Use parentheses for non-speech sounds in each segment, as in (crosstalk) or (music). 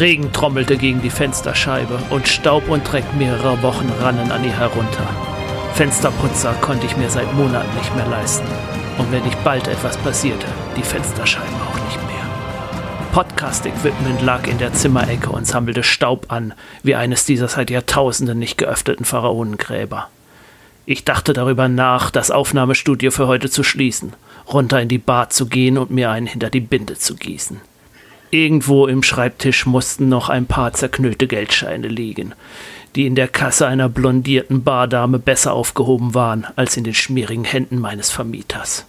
Regen trommelte gegen die Fensterscheibe und Staub und Dreck mehrerer Wochen rannen an ihr herunter. Fensterputzer konnte ich mir seit Monaten nicht mehr leisten. Und wenn nicht bald etwas passierte, die Fensterscheiben auch nicht mehr. Podcast-Equipment lag in der Zimmerecke und sammelte Staub an, wie eines dieser seit Jahrtausenden nicht geöffneten Pharaonengräber. Ich dachte darüber nach, das Aufnahmestudio für heute zu schließen, runter in die Bar zu gehen und mir einen hinter die Binde zu gießen. Irgendwo im Schreibtisch mussten noch ein paar zerknüllte Geldscheine liegen, die in der Kasse einer blondierten Bardame besser aufgehoben waren als in den schmierigen Händen meines Vermieters.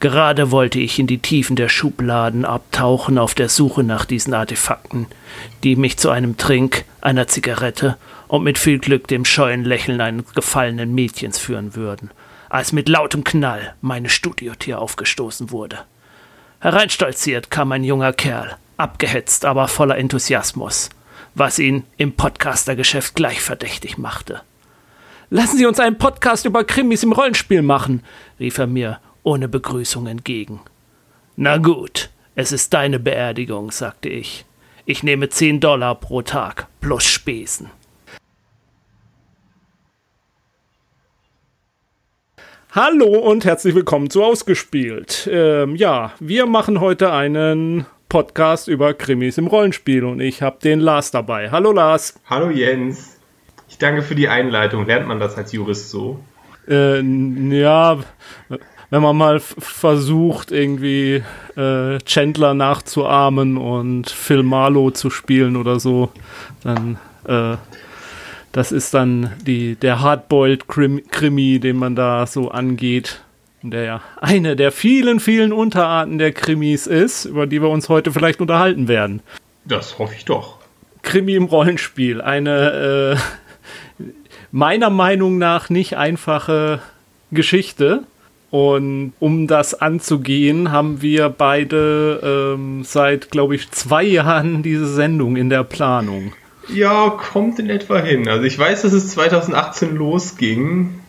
Gerade wollte ich in die Tiefen der Schubladen abtauchen auf der Suche nach diesen Artefakten, die mich zu einem Trink, einer Zigarette und mit viel Glück dem scheuen Lächeln eines gefallenen Mädchens führen würden, als mit lautem Knall meine Studiotür aufgestoßen wurde. Hereinstolziert kam ein junger Kerl, abgehetzt, aber voller Enthusiasmus, was ihn im Podcastergeschäft gleich verdächtig machte. Lassen Sie uns einen Podcast über Krimis im Rollenspiel machen, rief er mir ohne Begrüßung entgegen. Na gut, es ist deine Beerdigung, sagte ich. Ich nehme zehn Dollar pro Tag plus Spesen. Hallo und herzlich willkommen zu Ausgespielt. Ähm, ja, wir machen heute einen Podcast über Krimis im Rollenspiel und ich habe den Lars dabei. Hallo Lars. Hallo Jens. Ich danke für die Einleitung. Lernt man das als Jurist so? Äh, ja, wenn man mal versucht, irgendwie äh, Chandler nachzuahmen und Phil Marlowe zu spielen oder so, dann äh, das ist dann die, der Hardboiled Krimi, den man da so angeht. Der ja eine der vielen, vielen Unterarten der Krimis ist, über die wir uns heute vielleicht unterhalten werden. Das hoffe ich doch. Krimi im Rollenspiel. Eine äh, meiner Meinung nach nicht einfache Geschichte. Und um das anzugehen, haben wir beide ähm, seit, glaube ich, zwei Jahren diese Sendung in der Planung. Ja, kommt in etwa hin. Also ich weiß, dass es 2018 losging.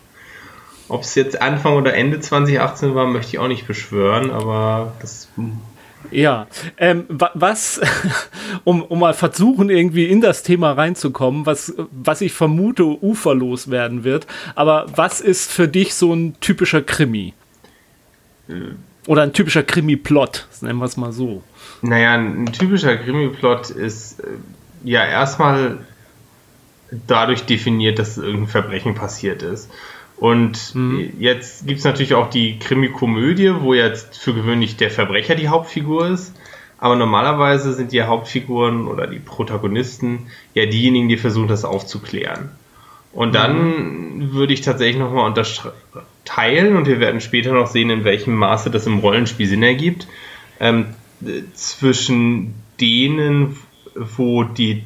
Ob es jetzt Anfang oder Ende 2018 war, möchte ich auch nicht beschwören, aber das. Ja, ähm, was, (laughs) um, um mal versuchen, irgendwie in das Thema reinzukommen, was, was ich vermute, uferlos werden wird, aber was ist für dich so ein typischer Krimi? Äh. Oder ein typischer Krimi-Plot, nennen wir es mal so. Naja, ein typischer Krimi-Plot ist äh, ja erstmal dadurch definiert, dass irgendein Verbrechen passiert ist. Und mhm. jetzt gibt es natürlich auch die Krimi-Komödie, wo jetzt für gewöhnlich der Verbrecher die Hauptfigur ist. Aber normalerweise sind die Hauptfiguren oder die Protagonisten ja diejenigen, die versuchen, das aufzuklären. Und dann mhm. würde ich tatsächlich nochmal unterteilen, und wir werden später noch sehen, in welchem Maße das im Rollenspiel Sinn ergibt, ähm, zwischen denen, wo die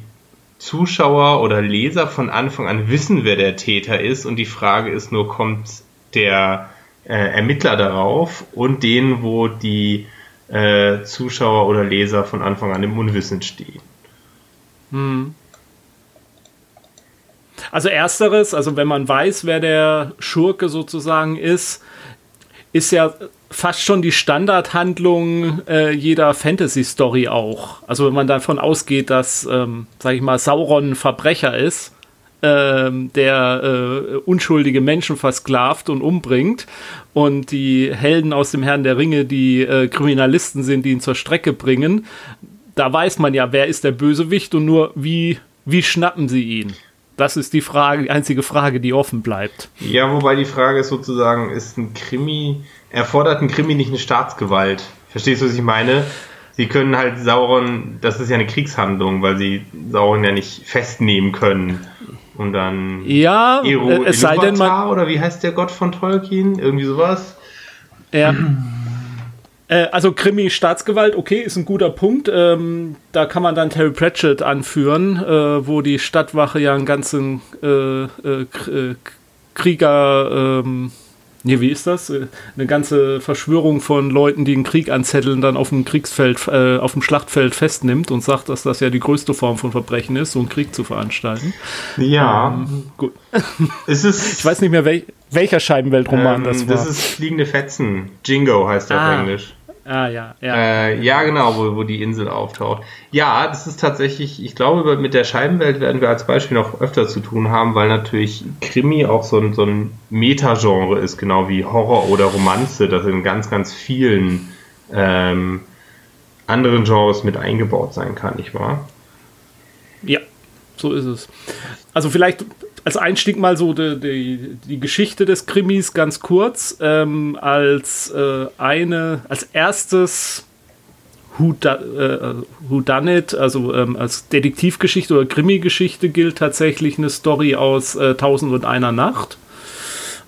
Zuschauer oder Leser von Anfang an wissen, wer der Täter ist und die Frage ist nur, kommt der äh, Ermittler darauf und denen, wo die äh, Zuschauer oder Leser von Anfang an im Unwissen stehen. Hm. Also ersteres, also wenn man weiß, wer der Schurke sozusagen ist, ist ja fast schon die Standardhandlung äh, jeder Fantasy-Story auch. Also wenn man davon ausgeht, dass, ähm, sag ich mal, Sauron ein Verbrecher ist, ähm, der äh, unschuldige Menschen versklavt und umbringt und die Helden aus dem Herrn der Ringe, die äh, Kriminalisten sind, die ihn zur Strecke bringen, da weiß man ja, wer ist der Bösewicht und nur wie, wie schnappen sie ihn. Das ist die Frage, die einzige Frage, die offen bleibt. Ja, wobei die Frage ist sozusagen, ist ein Krimi, erfordert ein Krimi nicht eine Staatsgewalt? Verstehst du, was ich meine? Sie können halt Sauron, das ist ja eine Kriegshandlung, weil sie Sauron ja nicht festnehmen können. Und dann. Ja, Ero, es sei denn man. Oder wie heißt der Gott von Tolkien? Irgendwie sowas? Ja. Äh, also Krimi Staatsgewalt, okay, ist ein guter Punkt. Ähm, da kann man dann Terry Pratchett anführen, äh, wo die Stadtwache ja einen ganzen äh, äh, äh Krieger, ähm, nee, wie ist das? Eine ganze Verschwörung von Leuten, die einen Krieg anzetteln, dann auf dem Kriegsfeld, äh, auf dem Schlachtfeld festnimmt und sagt, dass das ja die größte Form von Verbrechen ist, so einen Krieg zu veranstalten. Ja. Ähm, gut. (laughs) Ist es ich weiß nicht mehr, wel welcher Scheibenweltroman ähm, das war. Das ist Fliegende Fetzen. Jingo heißt der ah. auf Englisch. Ah, ja, ja. Äh, ja, genau, wo, wo die Insel auftaucht. Ja, das ist tatsächlich, ich glaube, mit der Scheibenwelt werden wir als Beispiel noch öfter zu tun haben, weil natürlich Krimi auch so ein, so ein Metagenre ist, genau wie Horror oder Romanze, das in ganz, ganz vielen ähm, anderen Genres mit eingebaut sein kann, nicht wahr? Ja, so ist es. Also vielleicht als Einstieg mal so die, die, die Geschichte des Krimis ganz kurz. Ähm, als äh, eine, als erstes Who, da, äh, Who Done It, also ähm, als Detektivgeschichte oder Krimi-Geschichte gilt tatsächlich eine Story aus äh, Tausend und einer Nacht.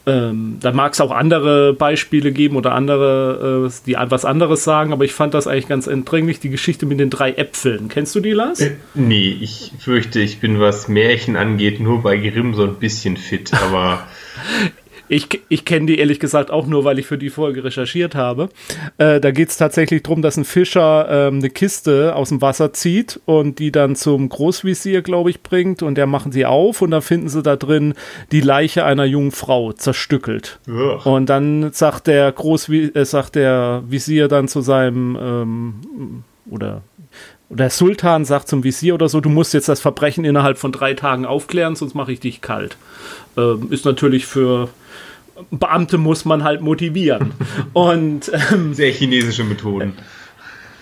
Ähm, da mag es auch andere Beispiele geben oder andere, äh, die was anderes sagen, aber ich fand das eigentlich ganz entdringlich, die Geschichte mit den drei Äpfeln. Kennst du die, Lars? Äh, nee, ich fürchte, ich bin, was Märchen angeht, nur bei Grimm so ein bisschen fit, aber (laughs) Ich, ich kenne die ehrlich gesagt auch nur, weil ich für die Folge recherchiert habe. Äh, da geht es tatsächlich darum, dass ein Fischer ähm, eine Kiste aus dem Wasser zieht und die dann zum Großvisier, glaube ich, bringt. Und der machen sie auf und dann finden sie da drin die Leiche einer jungen Frau zerstückelt. Ugh. Und dann sagt der Großvi äh, sagt der Visier dann zu seinem ähm, oder der Sultan sagt zum Visier oder so, du musst jetzt das Verbrechen innerhalb von drei Tagen aufklären, sonst mache ich dich kalt. Ähm, ist natürlich für Beamte muss man halt motivieren. und ähm, sehr chinesische Methoden.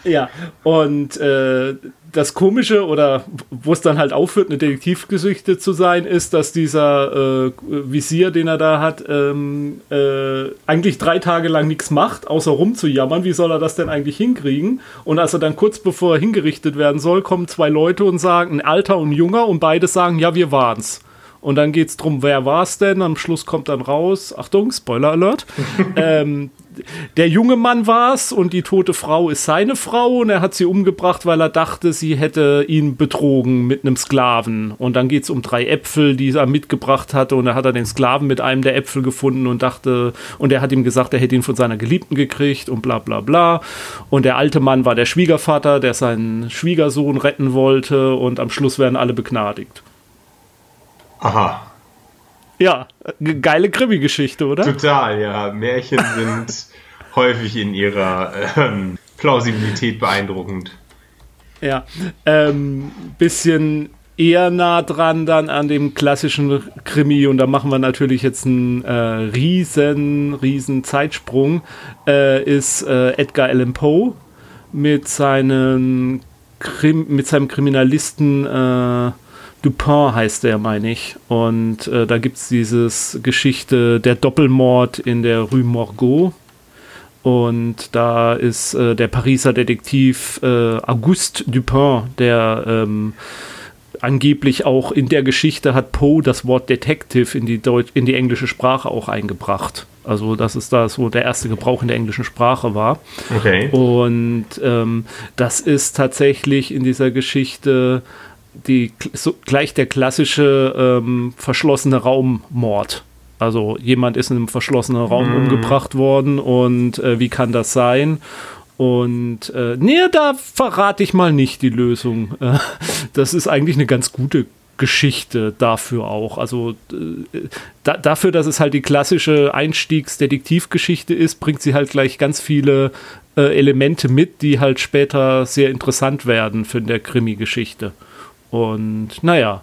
Ja, und äh, das Komische oder wo es dann halt aufhört, eine Detektivgeschichte zu sein, ist, dass dieser äh, Visier, den er da hat, ähm, äh, eigentlich drei Tage lang nichts macht, außer rumzujammern. Wie soll er das denn eigentlich hinkriegen? Und als er dann kurz bevor er hingerichtet werden soll, kommen zwei Leute und sagen, ein Alter und ein Junger, und beide sagen, ja, wir waren's. Und dann geht es darum, wer war es denn? Am Schluss kommt dann raus, Achtung, Spoiler Alert, (laughs) ähm, der junge Mann war es und die tote Frau ist seine Frau und er hat sie umgebracht, weil er dachte, sie hätte ihn betrogen mit einem Sklaven. Und dann geht es um drei Äpfel, die er mitgebracht hatte und er hat er den Sklaven mit einem der Äpfel gefunden und dachte, und er hat ihm gesagt, er hätte ihn von seiner Geliebten gekriegt und bla bla bla. Und der alte Mann war der Schwiegervater, der seinen Schwiegersohn retten wollte und am Schluss werden alle begnadigt. Aha. Ja, geile Krimi-Geschichte, oder? Total, ja. Märchen (laughs) sind häufig in ihrer ähm, Plausibilität beeindruckend. Ja, ähm, bisschen eher nah dran dann an dem klassischen Krimi und da machen wir natürlich jetzt einen äh, riesen, riesen Zeitsprung, äh, ist äh, Edgar Allan Poe mit seinen Krim mit seinem Kriminalisten äh, Dupin heißt der, meine ich. Und äh, da gibt es diese Geschichte der Doppelmord in der Rue Morgot. Und da ist äh, der Pariser Detektiv äh, Auguste Dupin, der ähm, angeblich auch in der Geschichte hat Poe das Wort Detective in die, Deut in die englische Sprache auch eingebracht. Also, dass es da so der erste Gebrauch in der englischen Sprache war. Okay. Und ähm, das ist tatsächlich in dieser Geschichte die, so, gleich der klassische ähm, verschlossene Raummord. Also jemand ist in einem verschlossenen Raum mhm. umgebracht worden und äh, wie kann das sein? Und äh, nee, da verrate ich mal nicht die Lösung. Äh, (laughs) das ist eigentlich eine ganz gute Geschichte dafür auch. Also äh, da, dafür, dass es halt die klassische Einstiegsdetektivgeschichte ist, bringt sie halt gleich ganz viele äh, Elemente mit, die halt später sehr interessant werden für der Krimi-Geschichte. Und naja.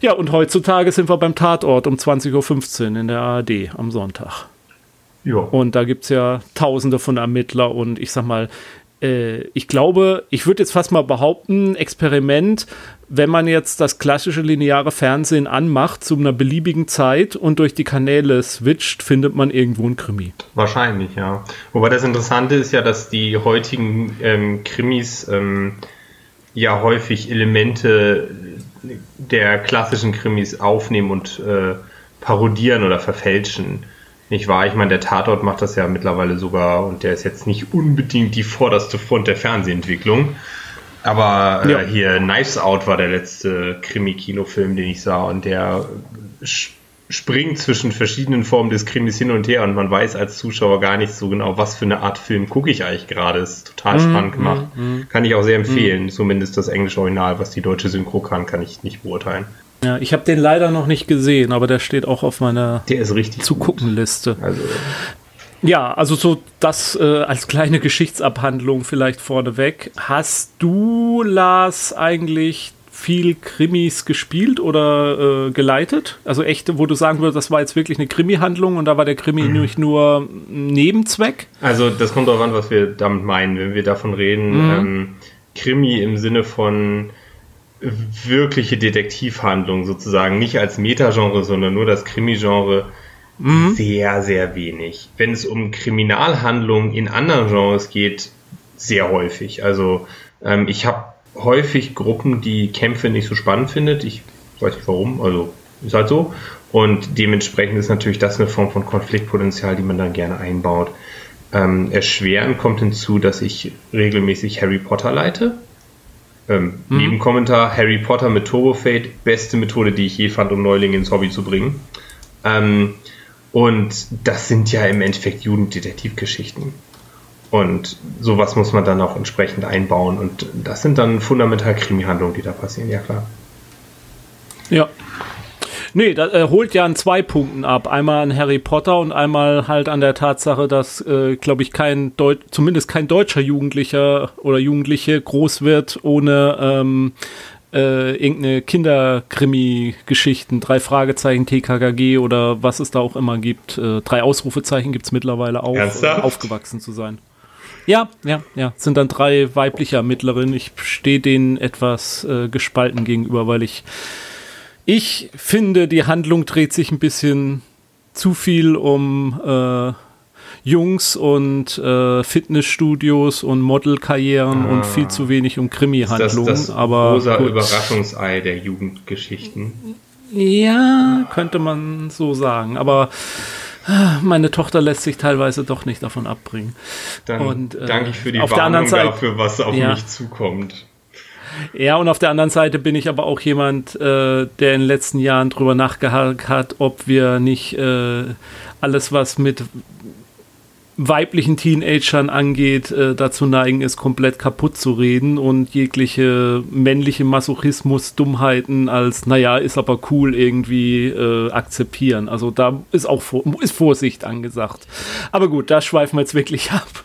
Ja, und heutzutage sind wir beim Tatort um 20.15 Uhr in der ARD am Sonntag. Ja. Und da gibt es ja tausende von Ermittler und ich sag mal, äh, ich glaube, ich würde jetzt fast mal behaupten, Experiment, wenn man jetzt das klassische lineare Fernsehen anmacht zu einer beliebigen Zeit und durch die Kanäle switcht, findet man irgendwo ein Krimi. Wahrscheinlich, ja. Wobei das Interessante ist ja, dass die heutigen ähm, Krimis ähm, ja häufig Elemente der klassischen Krimis aufnehmen und äh, parodieren oder verfälschen. Nicht wahr? Ich meine, der Tatort macht das ja mittlerweile sogar und der ist jetzt nicht unbedingt die vorderste Front der Fernsehentwicklung. Aber äh, ja. hier Knives Out war der letzte Krimi-Kinofilm, den ich sah und der springt zwischen verschiedenen Formen des Krimis hin und her und man weiß als Zuschauer gar nicht so genau, was für eine Art Film gucke ich eigentlich gerade. Ist total mm, spannend gemacht. Mm, kann ich auch sehr empfehlen. Mm. Zumindest das englische Original, was die deutsche Synchro kann, kann ich nicht beurteilen. Ja, ich habe den leider noch nicht gesehen, aber der steht auch auf meiner der ist richtig zu gucken Liste. Also Ja, also so das äh, als kleine Geschichtsabhandlung vielleicht vorneweg. Hast du, Lars, eigentlich viel Krimis gespielt oder äh, geleitet? Also echte, wo du sagen würdest, das war jetzt wirklich eine Krimi-Handlung und da war der Krimi mhm. nicht nur ein Nebenzweck? Also das kommt darauf an, was wir damit meinen. Wenn wir davon reden, mhm. ähm, Krimi im Sinne von wirkliche Detektivhandlung sozusagen, nicht als Metagenre, sondern nur das Krimi-Genre, mhm. sehr, sehr wenig. Wenn es um Kriminalhandlungen in anderen Genres geht, sehr häufig. Also ähm, ich habe häufig Gruppen, die Kämpfe nicht so spannend findet. Ich weiß nicht warum, also ist halt so. Und dementsprechend ist natürlich das eine Form von Konfliktpotenzial, die man dann gerne einbaut. Ähm, erschwerend kommt hinzu, dass ich regelmäßig Harry Potter leite. Ähm, mhm. Nebenkommentar, Harry Potter mit Turbo Fate, beste Methode, die ich je fand, um Neulinge ins Hobby zu bringen. Ähm, und das sind ja im Endeffekt Jugenddetektivgeschichten. Und sowas muss man dann auch entsprechend einbauen. Und das sind dann fundamental Krimi-Handlungen, die da passieren, ja klar. Ja. Nee, das äh, holt ja an zwei Punkten ab. Einmal an Harry Potter und einmal halt an der Tatsache, dass, äh, glaube ich, kein Deu zumindest kein deutscher Jugendlicher oder Jugendliche groß wird ohne ähm, äh, irgendeine Kinderkrimi-Geschichten, drei Fragezeichen, TKKG oder was es da auch immer gibt. Äh, drei Ausrufezeichen gibt es mittlerweile auch, äh, aufgewachsen zu sein. Ja, ja, ja. Es sind dann drei weibliche Ermittlerinnen. Ich stehe denen etwas äh, gespalten gegenüber, weil ich, ich finde, die Handlung dreht sich ein bisschen zu viel um äh, Jungs und äh, Fitnessstudios und Modelkarrieren ah, und viel zu wenig um Krimi-Handlungen. Das, das aber rosa gut. Überraschungsei der Jugendgeschichten. Ja, könnte man so sagen. Aber meine Tochter lässt sich teilweise doch nicht davon abbringen. Dann und, äh, danke ich für die auf Warnung Seite, dafür, was auf ja. mich zukommt. Ja, und auf der anderen Seite bin ich aber auch jemand, äh, der in den letzten Jahren drüber nachgehakt hat, ob wir nicht äh, alles, was mit weiblichen Teenagern angeht, äh, dazu neigen, es komplett kaputt zu reden und jegliche männliche Masochismus, Dummheiten als, naja, ist aber cool irgendwie äh, akzeptieren. Also da ist auch ist Vorsicht angesagt. Aber gut, da schweifen wir jetzt wirklich (laughs) ab.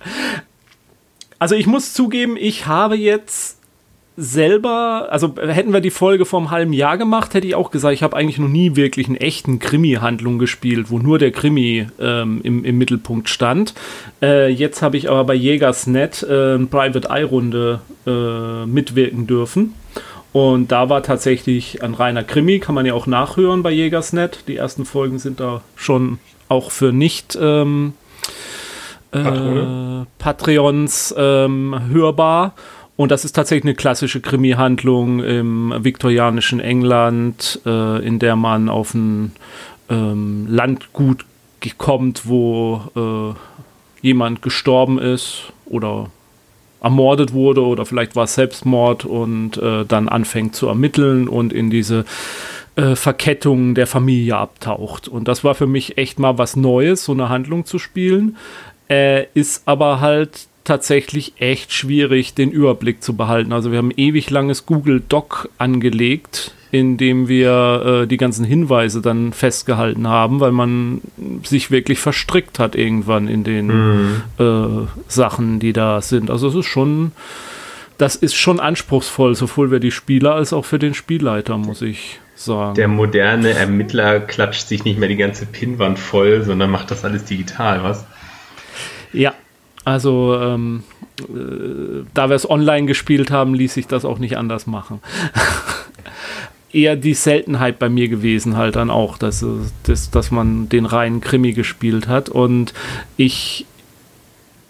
Also ich muss zugeben, ich habe jetzt selber, also hätten wir die Folge vor einem halben Jahr gemacht, hätte ich auch gesagt, ich habe eigentlich noch nie wirklich einen echten Krimi-Handlung gespielt, wo nur der Krimi ähm, im, im Mittelpunkt stand. Äh, jetzt habe ich aber bei Jägersnet äh, eine Private Eye-Runde äh, mitwirken dürfen. Und da war tatsächlich ein reiner Krimi, kann man ja auch nachhören bei Jägersnet. Die ersten Folgen sind da schon auch für nicht ähm, äh, Patreons ähm, hörbar. Und das ist tatsächlich eine klassische Krimi-Handlung im viktorianischen England, äh, in der man auf ein ähm, Landgut kommt, wo äh, jemand gestorben ist oder ermordet wurde oder vielleicht war es Selbstmord und äh, dann anfängt zu ermitteln und in diese äh, Verkettung der Familie abtaucht. Und das war für mich echt mal was Neues, so eine Handlung zu spielen. Äh, ist aber halt tatsächlich echt schwierig, den Überblick zu behalten. Also wir haben ewig langes Google Doc angelegt, in dem wir äh, die ganzen Hinweise dann festgehalten haben, weil man sich wirklich verstrickt hat irgendwann in den mhm. äh, Sachen, die da sind. Also es ist schon, das ist schon anspruchsvoll, sowohl für die Spieler als auch für den Spielleiter, muss ich sagen. Der moderne Ermittler klatscht sich nicht mehr die ganze Pinnwand voll, sondern macht das alles digital, was? Ja, also, ähm, äh, da wir es online gespielt haben, ließ sich das auch nicht anders machen. (laughs) Eher die Seltenheit bei mir gewesen, halt dann auch, dass, dass, dass man den reinen Krimi gespielt hat. Und ich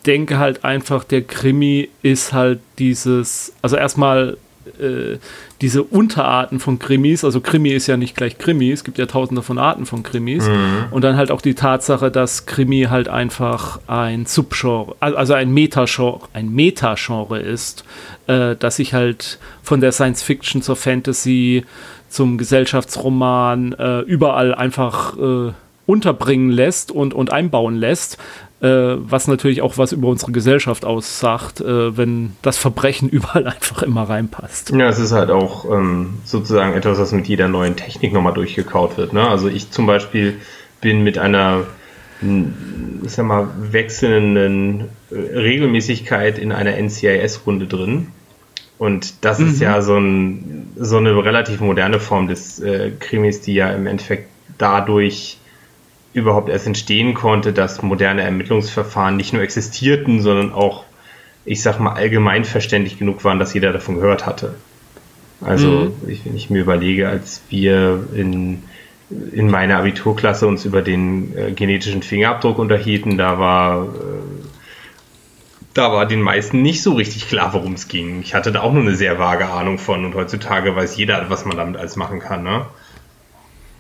denke halt einfach, der Krimi ist halt dieses, also erstmal äh, diese Unterarten von Krimis, also Krimi ist ja nicht gleich Krimi, es gibt ja tausende von Arten von Krimis. Mhm. Und dann halt auch die Tatsache, dass Krimi halt einfach ein Subgenre, also ein Metagenre, ein Metagenre ist, äh, dass sich halt von der Science Fiction zur Fantasy zum Gesellschaftsroman äh, überall einfach äh, unterbringen lässt und, und einbauen lässt, äh, was natürlich auch was über unsere Gesellschaft aussagt, äh, wenn das Verbrechen (laughs) überall einfach immer reinpasst. Ja, es ist halt auch ähm, sozusagen etwas, was mit jeder neuen Technik nochmal durchgekaut wird. Ne? Also ich zum Beispiel bin mit einer ich sag mal, wechselnden äh, Regelmäßigkeit in einer NCIS-Runde drin. Und das mhm. ist ja so, ein, so, eine relativ moderne Form des äh, Krimis, die ja im Endeffekt dadurch überhaupt erst entstehen konnte, dass moderne Ermittlungsverfahren nicht nur existierten, sondern auch, ich sag mal, allgemein verständlich genug waren, dass jeder davon gehört hatte. Also, mhm. ich, wenn ich mir überlege, als wir in, in meiner Abiturklasse uns über den äh, genetischen Fingerabdruck unterhielten, da war, äh, da war den meisten nicht so richtig klar, worum es ging. Ich hatte da auch nur eine sehr vage Ahnung von und heutzutage weiß jeder, was man damit alles machen kann, ne?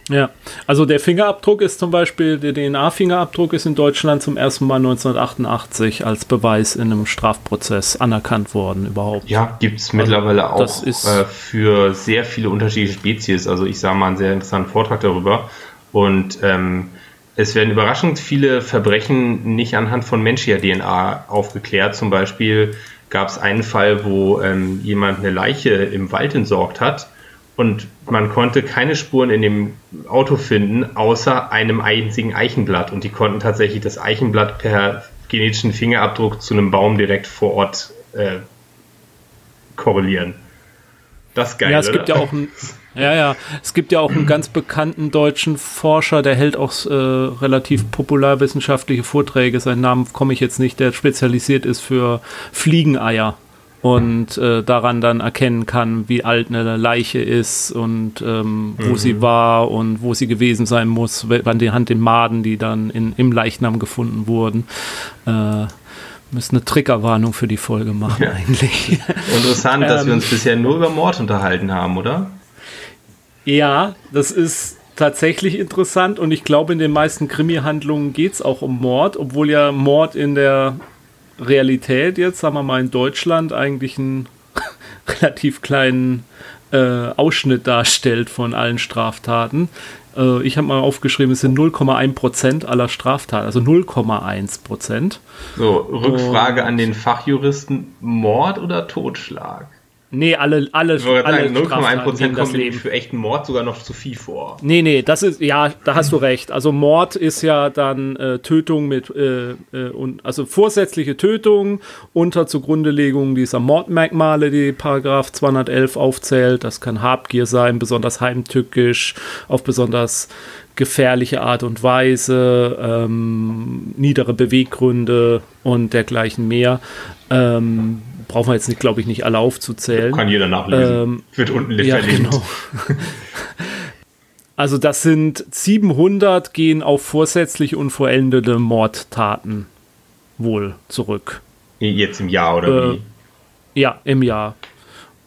Ja, also der Fingerabdruck ist zum Beispiel, der DNA-Fingerabdruck ist in Deutschland zum ersten Mal 1988 als Beweis in einem Strafprozess anerkannt worden überhaupt. Ja, gibt es mittlerweile also, auch äh, für sehr viele unterschiedliche Spezies. Also ich sah mal einen sehr interessanten Vortrag darüber und ähm, es werden überraschend viele Verbrechen nicht anhand von menschlicher DNA aufgeklärt. Zum Beispiel gab es einen Fall, wo ähm, jemand eine Leiche im Wald entsorgt hat und man konnte keine Spuren in dem Auto finden, außer einem einzigen Eichenblatt. Und die konnten tatsächlich das Eichenblatt per genetischen Fingerabdruck zu einem Baum direkt vor Ort äh, korrelieren. Das ist geil. Ja, es oder? gibt ja auch einen, ja, ja, es gibt ja auch einen ganz bekannten deutschen Forscher, der hält auch äh, relativ popularwissenschaftliche Vorträge. Seinen Namen komme ich jetzt nicht, der spezialisiert ist für Fliegeneier und äh, daran dann erkennen kann, wie alt eine Leiche ist und ähm, wo mhm. sie war und wo sie gewesen sein muss, wann die Hand den Maden, die dann in, im Leichnam gefunden wurden. Äh, müssen eine Triggerwarnung für die Folge machen ja. eigentlich. (laughs) Interessant, dass wir uns ähm, bisher nur über Mord unterhalten haben, oder? Ja, das ist tatsächlich interessant und ich glaube, in den meisten Krimi-Handlungen geht es auch um Mord, obwohl ja Mord in der Realität jetzt, sagen wir mal in Deutschland, eigentlich einen (laughs) relativ kleinen äh, Ausschnitt darstellt von allen Straftaten. Äh, ich habe mal aufgeschrieben, es sind 0,1 Prozent aller Straftaten, also 0,1 Prozent. So, Rückfrage Und, an den Fachjuristen: Mord oder Totschlag? Nee, alle, alle, ich alle 0,1% kommt Leben. für echten Mord sogar noch zu viel vor. Nee, nee, das ist, ja, da hast du recht. Also Mord ist ja dann äh, Tötung mit, äh, äh, und, also vorsätzliche Tötung unter Zugrundelegung dieser Mordmerkmale, die Paragraph 211 aufzählt. Das kann Habgier sein, besonders heimtückisch, auf besonders gefährliche Art und Weise, ähm, niedere Beweggründe und dergleichen mehr. Ähm, brauchen wir jetzt nicht, glaube ich, nicht alle aufzuzählen. Kann jeder nachlesen. Ähm, Wird unten ja. Genau. (laughs) also das sind 700 gehen auf vorsätzliche und vollendete Mordtaten wohl zurück. Jetzt im Jahr oder äh, wie? Ja, im Jahr.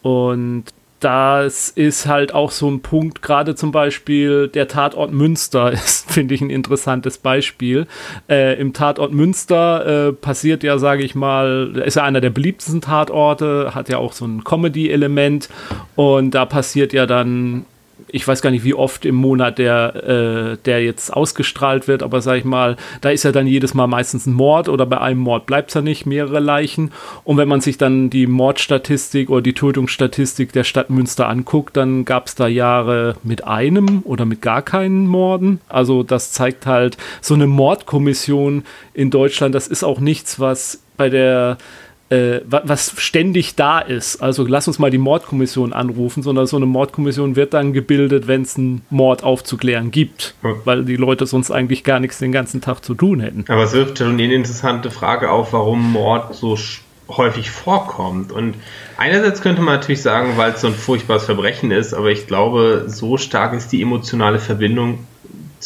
Und das ist halt auch so ein Punkt, gerade zum Beispiel der Tatort Münster (laughs) ist, finde ich, ein interessantes Beispiel. Äh, Im Tatort Münster äh, passiert ja, sage ich mal, ist ja einer der beliebtesten Tatorte, hat ja auch so ein Comedy-Element und da passiert ja dann ich weiß gar nicht, wie oft im Monat der, äh, der jetzt ausgestrahlt wird, aber sag ich mal, da ist ja dann jedes Mal meistens ein Mord oder bei einem Mord bleibt es ja nicht, mehrere Leichen. Und wenn man sich dann die Mordstatistik oder die Tötungsstatistik der Stadt Münster anguckt, dann gab es da Jahre mit einem oder mit gar keinen Morden. Also das zeigt halt, so eine Mordkommission in Deutschland, das ist auch nichts, was bei der äh, was ständig da ist. Also lass uns mal die Mordkommission anrufen, sondern so eine Mordkommission wird dann gebildet, wenn es einen Mord aufzuklären gibt, hm. weil die Leute sonst eigentlich gar nichts den ganzen Tag zu tun hätten. Aber es wirft schon eine interessante Frage auf, warum Mord so häufig vorkommt. Und einerseits könnte man natürlich sagen, weil es so ein furchtbares Verbrechen ist, aber ich glaube, so stark ist die emotionale Verbindung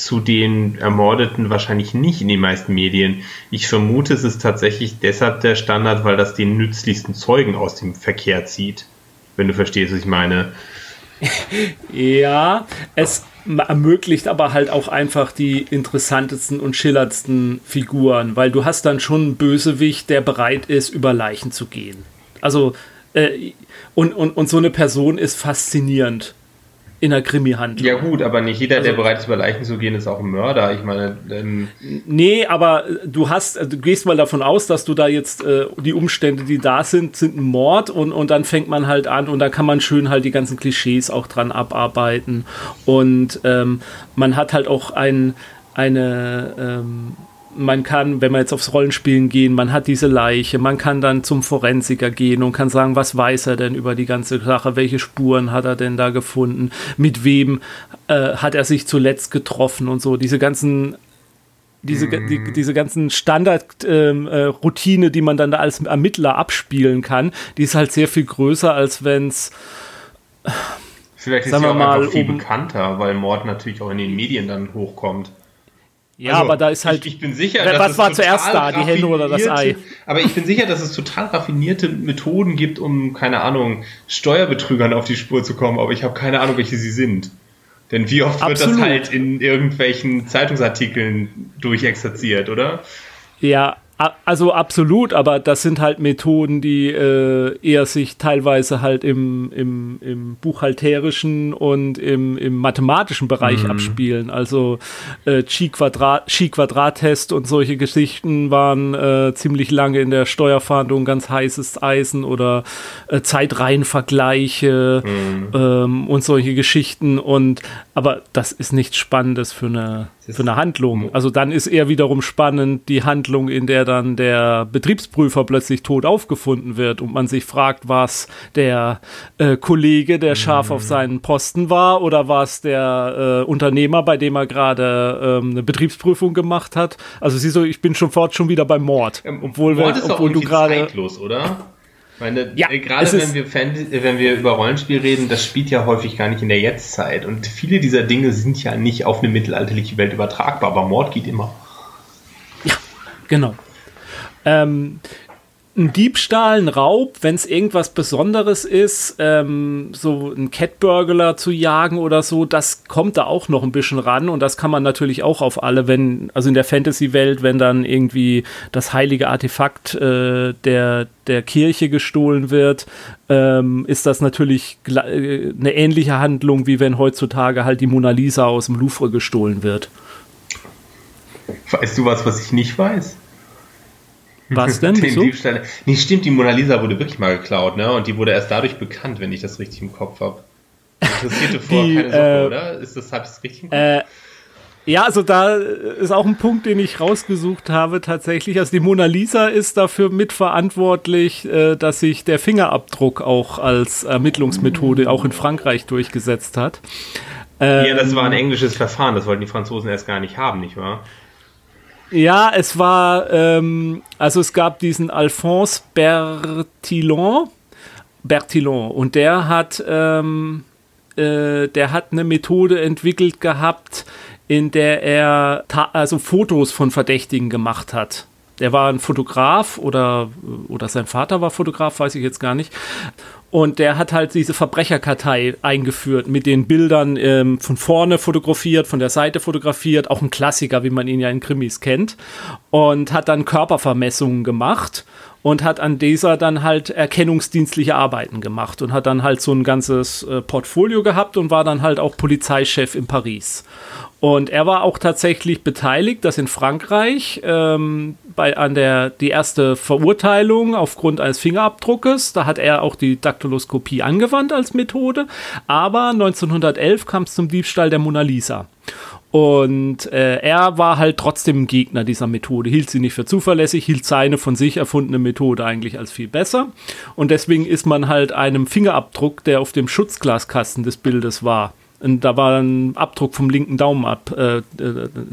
zu den Ermordeten wahrscheinlich nicht in den meisten Medien. Ich vermute, es ist tatsächlich deshalb der Standard, weil das den nützlichsten Zeugen aus dem Verkehr zieht. Wenn du verstehst, was ich meine. (laughs) ja, es ermöglicht aber halt auch einfach die interessantesten und schillerndsten Figuren, weil du hast dann schon einen Bösewicht, der bereit ist, über Leichen zu gehen. Also, äh, und, und, und so eine Person ist faszinierend in der Krimi-Handlung. Ja gut, aber nicht jeder, also, der bereit ist, über Leichen zu gehen, ist auch ein Mörder. Ich meine, ähm nee, aber du hast, du gehst mal davon aus, dass du da jetzt äh, die Umstände, die da sind, sind ein Mord und, und dann fängt man halt an und da kann man schön halt die ganzen Klischees auch dran abarbeiten und ähm, man hat halt auch ein, eine ähm, man kann, wenn man jetzt aufs Rollenspielen gehen, man hat diese Leiche, man kann dann zum Forensiker gehen und kann sagen, was weiß er denn über die ganze Sache, welche Spuren hat er denn da gefunden, mit wem äh, hat er sich zuletzt getroffen und so, diese ganzen diese, die, mhm. diese ganzen Standard-Routine, ähm, äh, die man dann da als Ermittler abspielen kann, die ist halt sehr viel größer, als wenn es Vielleicht ist sie auch mal, einfach viel um, bekannter, weil Mord natürlich auch in den Medien dann hochkommt. Ja, also, aber da ist halt. Ich, ich bin sicher, was war zuerst da, die Hände oder das Ei? Aber ich bin sicher, dass es total raffinierte Methoden gibt, um, keine Ahnung, Steuerbetrügern auf die Spur zu kommen, aber ich habe keine Ahnung, welche sie sind. Denn wie oft Absolut. wird das halt in irgendwelchen Zeitungsartikeln durchexerziert, oder? Ja, also absolut, aber das sind halt Methoden, die äh, eher sich teilweise halt im, im, im buchhalterischen und im, im mathematischen Bereich mhm. abspielen. Also äh, Chi-Quadrat-Test und solche Geschichten waren äh, ziemlich lange in der Steuerfahndung ganz heißes Eisen oder äh, Zeitreihenvergleiche mhm. ähm, und solche Geschichten. Und aber das ist nichts Spannendes für eine für eine Handlung. Also dann ist eher wiederum spannend die Handlung, in der dann der Betriebsprüfer plötzlich tot aufgefunden wird und man sich fragt, was der äh, Kollege, der scharf mhm. auf seinen Posten war oder war es der äh, Unternehmer, bei dem er gerade ähm, eine Betriebsprüfung gemacht hat. Also siehst du, ich bin schon fort schon wieder beim Mord. Ähm, obwohl, Mord ist obwohl du gerade oder? Meine, ja, äh, gerade wenn wir, Fan äh, wenn wir über Rollenspiel reden, das spielt ja häufig gar nicht in der Jetztzeit. Und viele dieser Dinge sind ja nicht auf eine mittelalterliche Welt übertragbar, aber Mord geht immer. Ja, genau. Ähm, ein Diebstahl, ein Raub, wenn es irgendwas Besonderes ist, ähm, so ein Catburglar zu jagen oder so, das kommt da auch noch ein bisschen ran und das kann man natürlich auch auf alle, wenn, also in der Fantasy-Welt, wenn dann irgendwie das heilige Artefakt äh, der, der Kirche gestohlen wird, ähm, ist das natürlich äh, eine ähnliche Handlung, wie wenn heutzutage halt die Mona Lisa aus dem Louvre gestohlen wird. Weißt du was, was ich nicht weiß? Was denn? Den Wieso? Diebstahl. Nee, stimmt, die Mona Lisa wurde wirklich mal geklaut, ne? Und die wurde erst dadurch bekannt, wenn ich das richtig im Kopf habe. Interessierte (laughs) vorher keine Suppe, äh, oder? Ist das, hab das richtig im Kopf? Äh, ja, also da ist auch ein Punkt, den ich rausgesucht habe tatsächlich. Also die Mona Lisa ist dafür mitverantwortlich, äh, dass sich der Fingerabdruck auch als Ermittlungsmethode auch in Frankreich durchgesetzt hat. ja, das war ein ähm, englisches Verfahren, das wollten die Franzosen erst gar nicht haben, nicht wahr? Ja, es war, ähm, also es gab diesen Alphonse Bertillon, Bertillon und der hat, ähm, äh, der hat eine Methode entwickelt gehabt, in der er also Fotos von Verdächtigen gemacht hat. Der war ein Fotograf oder, oder sein Vater war Fotograf, weiß ich jetzt gar nicht. Und der hat halt diese Verbrecherkartei eingeführt, mit den Bildern ähm, von vorne fotografiert, von der Seite fotografiert, auch ein Klassiker, wie man ihn ja in Krimis kennt. Und hat dann Körpervermessungen gemacht und hat an dieser dann halt erkennungsdienstliche Arbeiten gemacht und hat dann halt so ein ganzes äh, Portfolio gehabt und war dann halt auch Polizeichef in Paris. Und er war auch tatsächlich beteiligt, dass in Frankreich ähm, bei, an der die erste Verurteilung aufgrund eines Fingerabdruckes, da hat er auch die Daktyloskopie angewandt als Methode, aber 1911 kam es zum Diebstahl der Mona Lisa. Und äh, er war halt trotzdem Gegner dieser Methode, hielt sie nicht für zuverlässig, hielt seine von sich erfundene Methode eigentlich als viel besser. Und deswegen ist man halt einem Fingerabdruck, der auf dem Schutzglaskasten des Bildes war, und da war ein Abdruck vom linken Daumen ab, äh, äh,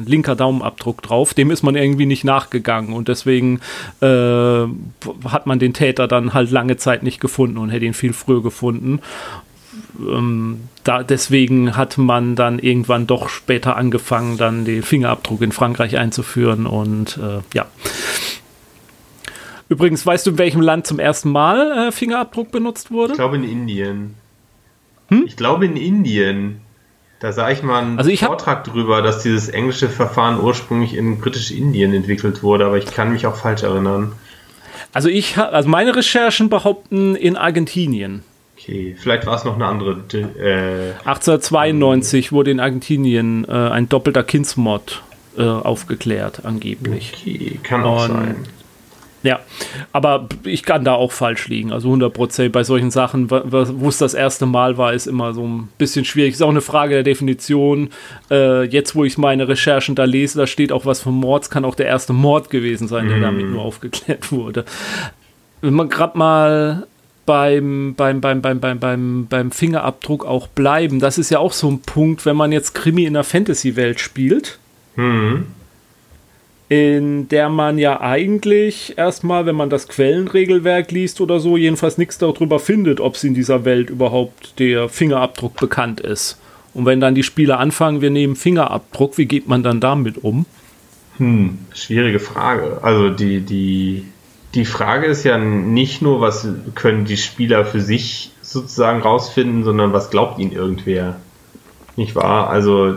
linker Daumenabdruck drauf. Dem ist man irgendwie nicht nachgegangen und deswegen äh, hat man den Täter dann halt lange Zeit nicht gefunden und hätte ihn viel früher gefunden. Ähm, da, deswegen hat man dann irgendwann doch später angefangen, dann den Fingerabdruck in Frankreich einzuführen und äh, ja. Übrigens, weißt du, in welchem Land zum ersten Mal äh, Fingerabdruck benutzt wurde? Ich glaube in Indien. Hm? Ich glaube in Indien. Da sah ich mal einen also Vortrag drüber, dass dieses englische Verfahren ursprünglich in britisch-Indien entwickelt wurde, aber ich kann mich auch falsch erinnern. Also ich also meine Recherchen behaupten in Argentinien. Okay, vielleicht war es noch eine andere. Äh, 1892 wurde in Argentinien äh, ein doppelter Kindsmord äh, aufgeklärt, angeblich. Okay, kann auch Und, sein. Ja, aber ich kann da auch falsch liegen. Also 100 Prozent bei solchen Sachen, wo es das erste Mal war, ist immer so ein bisschen schwierig. Ist auch eine Frage der Definition. Äh, jetzt, wo ich meine Recherchen da lese, da steht auch was vom Mord. kann auch der erste Mord gewesen sein, der mm. damit nur aufgeklärt wurde. Wenn man gerade mal beim, beim, beim, beim, beim, beim, beim Fingerabdruck auch bleiben, das ist ja auch so ein Punkt, wenn man jetzt Krimi in der Fantasy-Welt spielt. Mhm in der man ja eigentlich erstmal, wenn man das Quellenregelwerk liest oder so, jedenfalls nichts darüber findet, ob es in dieser Welt überhaupt der Fingerabdruck bekannt ist. Und wenn dann die Spieler anfangen, wir nehmen Fingerabdruck, wie geht man dann damit um? Hm, schwierige Frage. Also die, die, die Frage ist ja nicht nur, was können die Spieler für sich sozusagen rausfinden, sondern was glaubt ihnen irgendwer. Nicht wahr? Also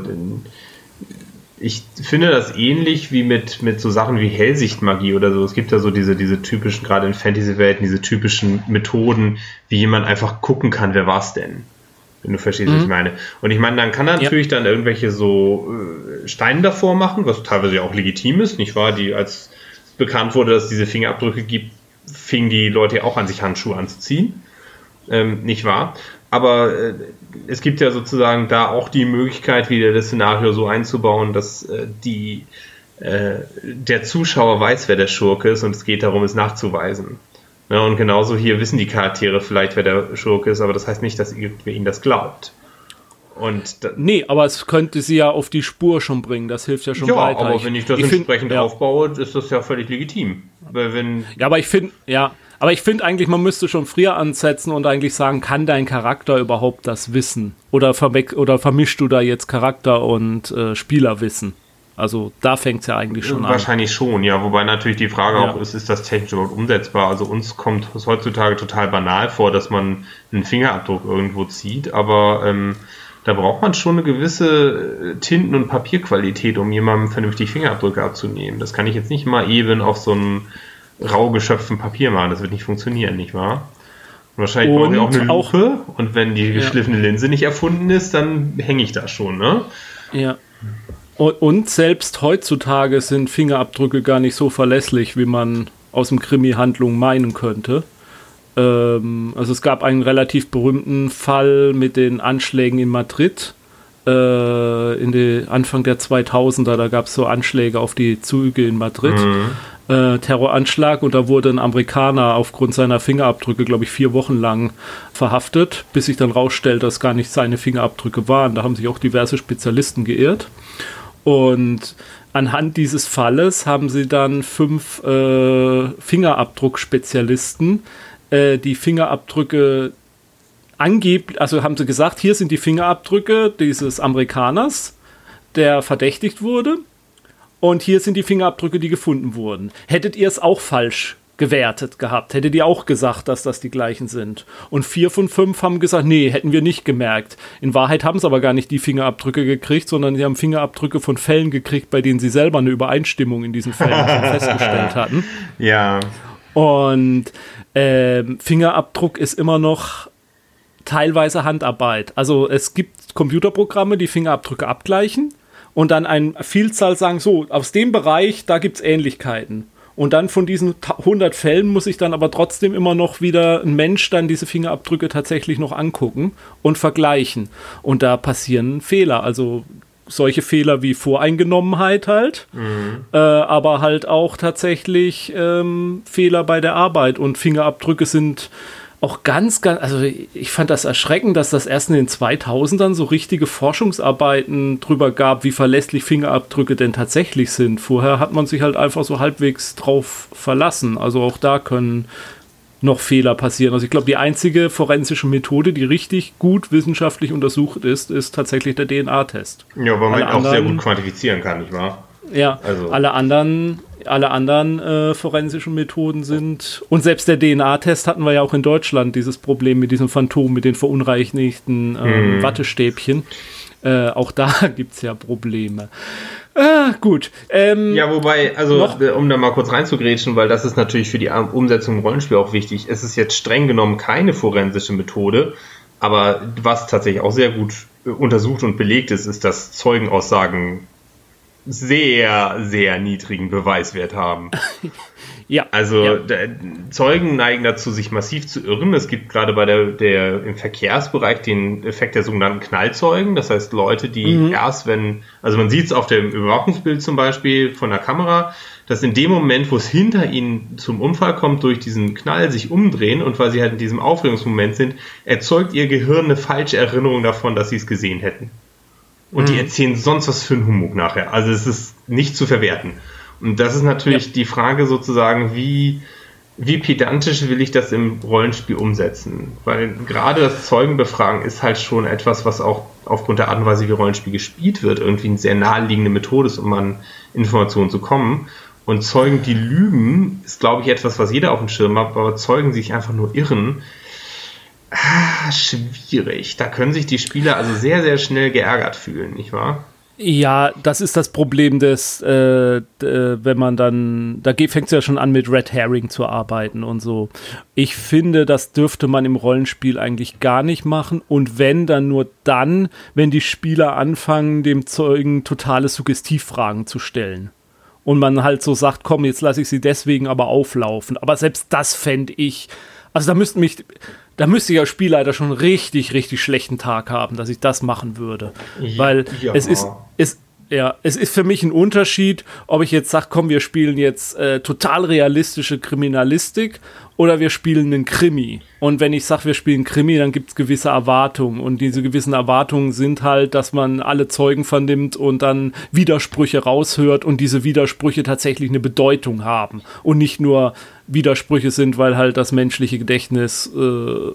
ich finde das ähnlich wie mit, mit so Sachen wie Hellsichtmagie oder so. Es gibt ja so diese, diese typischen, gerade in Fantasy-Welten, diese typischen Methoden, wie jemand einfach gucken kann, wer war's denn? Wenn du verstehst, mhm. was ich mhm. meine. Und ich meine, dann kann er natürlich ja. dann irgendwelche so äh, Steine davor machen, was teilweise ja auch legitim ist, nicht wahr? Die, als bekannt wurde, dass es diese Fingerabdrücke gibt, fingen die Leute auch an, sich Handschuhe anzuziehen. Ähm, nicht wahr? Aber äh, es gibt ja sozusagen da auch die Möglichkeit, wieder das Szenario so einzubauen, dass äh, die, äh, der Zuschauer weiß, wer der Schurke ist und es geht darum, es nachzuweisen. Ja, und genauso hier wissen die Charaktere vielleicht, wer der Schurke ist, aber das heißt nicht, dass irgendwer ihnen das glaubt. Und nee, aber es könnte sie ja auf die Spur schon bringen. Das hilft ja schon ja, weiter. aber wenn ich das ich entsprechend find, ja. aufbaue, ist das ja völlig legitim. Weil wenn ja, aber ich finde, ja, aber ich finde eigentlich, man müsste schon früher ansetzen und eigentlich sagen, kann dein Charakter überhaupt das wissen? Oder, oder vermischst du da jetzt Charakter und äh, Spielerwissen? Also da fängt es ja eigentlich schon Wahrscheinlich an. Wahrscheinlich schon, ja. Wobei natürlich die Frage ja. auch ist, ist das technisch überhaupt umsetzbar? Also uns kommt es heutzutage total banal vor, dass man einen Fingerabdruck irgendwo zieht, aber ähm, da braucht man schon eine gewisse äh, Tinten- und Papierqualität, um jemandem vernünftig Fingerabdrücke abzunehmen. Das kann ich jetzt nicht mal eben auf so einem rau geschöpften Papier machen. Das wird nicht funktionieren, nicht wahr? Und wahrscheinlich brauche ich auch eine Lupe auch, und wenn die geschliffene ja. Linse nicht erfunden ist, dann hänge ich da schon, ne? Ja. Und, und, selbst heutzutage sind Fingerabdrücke gar nicht so verlässlich, wie man aus dem Krimi-Handlung meinen könnte. Ähm, also es gab einen relativ berühmten Fall mit den Anschlägen in Madrid äh, in die Anfang der 2000er. Da gab es so Anschläge auf die Züge in Madrid. Mhm äh, Terroranschlag und da wurde ein Amerikaner aufgrund seiner Fingerabdrücke, glaube ich, vier Wochen lang verhaftet, bis sich dann rausstellt, dass gar nicht seine Fingerabdrücke waren. Da haben sich auch diverse Spezialisten geirrt. Und anhand dieses Falles haben sie dann fünf äh, Fingerabdruckspezialisten äh, die Fingerabdrücke angeblich, also haben sie gesagt, hier sind die Fingerabdrücke dieses Amerikaners, der verdächtigt wurde. Und hier sind die Fingerabdrücke, die gefunden wurden. Hättet ihr es auch falsch gewertet gehabt, hättet ihr auch gesagt, dass das die gleichen sind. Und vier von fünf haben gesagt, nee, hätten wir nicht gemerkt. In Wahrheit haben sie aber gar nicht die Fingerabdrücke gekriegt, sondern sie haben Fingerabdrücke von Fällen gekriegt, bei denen sie selber eine Übereinstimmung in diesen Fällen festgestellt (laughs) hatten. Ja. Und äh, Fingerabdruck ist immer noch teilweise Handarbeit. Also es gibt Computerprogramme, die Fingerabdrücke abgleichen und dann eine Vielzahl sagen, so, aus dem Bereich, da gibt es Ähnlichkeiten. Und dann von diesen 100 Fällen muss ich dann aber trotzdem immer noch wieder ein Mensch dann diese Fingerabdrücke tatsächlich noch angucken und vergleichen. Und da passieren Fehler. Also solche Fehler wie Voreingenommenheit halt, mhm. äh, aber halt auch tatsächlich ähm, Fehler bei der Arbeit. Und Fingerabdrücke sind auch ganz, ganz, also ich fand das erschreckend, dass das erst in den 2000ern so richtige Forschungsarbeiten drüber gab, wie verlässlich Fingerabdrücke denn tatsächlich sind. Vorher hat man sich halt einfach so halbwegs drauf verlassen. Also auch da können noch Fehler passieren. Also ich glaube, die einzige forensische Methode, die richtig gut wissenschaftlich untersucht ist, ist tatsächlich der DNA-Test. Ja, weil man auch sehr gut quantifizieren kann, nicht wahr? Ja, also. alle anderen alle anderen äh, forensischen Methoden sind. Und selbst der DNA-Test hatten wir ja auch in Deutschland, dieses Problem mit diesem Phantom, mit den verunreinigten äh, hm. Wattestäbchen. Äh, auch da (laughs) gibt es ja Probleme. Ah, gut. Ähm, ja, wobei, also noch? um da mal kurz reinzugrätschen, weil das ist natürlich für die Umsetzung im Rollenspiel auch wichtig. Es ist jetzt streng genommen keine forensische Methode, aber was tatsächlich auch sehr gut äh, untersucht und belegt ist, ist, dass Zeugenaussagen sehr, sehr niedrigen Beweiswert haben. (laughs) ja. Also ja. Zeugen neigen dazu, sich massiv zu irren. Es gibt gerade bei der, der im Verkehrsbereich den Effekt der sogenannten Knallzeugen. Das heißt Leute, die mhm. erst wenn, also man sieht es auf dem Überwachungsbild zum Beispiel von der Kamera, dass in dem Moment, wo es hinter ihnen zum Unfall kommt, durch diesen Knall sich umdrehen und weil sie halt in diesem Aufregungsmoment sind, erzeugt ihr Gehirn eine falsche Erinnerung davon, dass sie es gesehen hätten. Und mhm. die erzählen sonst was für einen Humbug nachher. Also es ist nicht zu verwerten. Und das ist natürlich ja. die Frage sozusagen, wie, wie pedantisch will ich das im Rollenspiel umsetzen? Weil gerade das Zeugenbefragen ist halt schon etwas, was auch aufgrund der Art und Weise, wie Rollenspiel gespielt wird, irgendwie eine sehr naheliegende Methode ist, um an Informationen zu kommen. Und Zeugen, die lügen, ist, glaube ich, etwas, was jeder auf dem Schirm hat, aber Zeugen, die sich einfach nur irren, ah, schwierig. Da können sich die Spieler also sehr, sehr schnell geärgert fühlen, nicht wahr? Ja, das ist das Problem des, äh, wenn man dann, da fängt es ja schon an mit Red Herring zu arbeiten und so. Ich finde, das dürfte man im Rollenspiel eigentlich gar nicht machen und wenn, dann nur dann, wenn die Spieler anfangen, dem Zeugen totale Suggestivfragen zu stellen. Und man halt so sagt, komm, jetzt lasse ich sie deswegen aber auflaufen. Aber selbst das fände ich, also da müssten mich, da müsste ich als Spielleiter schon richtig, richtig schlechten Tag haben, dass ich das machen würde. Weil ja. es ist, es, ja, es ist für mich ein Unterschied, ob ich jetzt sage, komm, wir spielen jetzt äh, total realistische Kriminalistik oder wir spielen einen Krimi. Und wenn ich sage, wir spielen Krimi, dann gibt es gewisse Erwartungen. Und diese gewissen Erwartungen sind halt, dass man alle Zeugen vernimmt und dann Widersprüche raushört und diese Widersprüche tatsächlich eine Bedeutung haben. Und nicht nur Widersprüche sind, weil halt das menschliche Gedächtnis äh,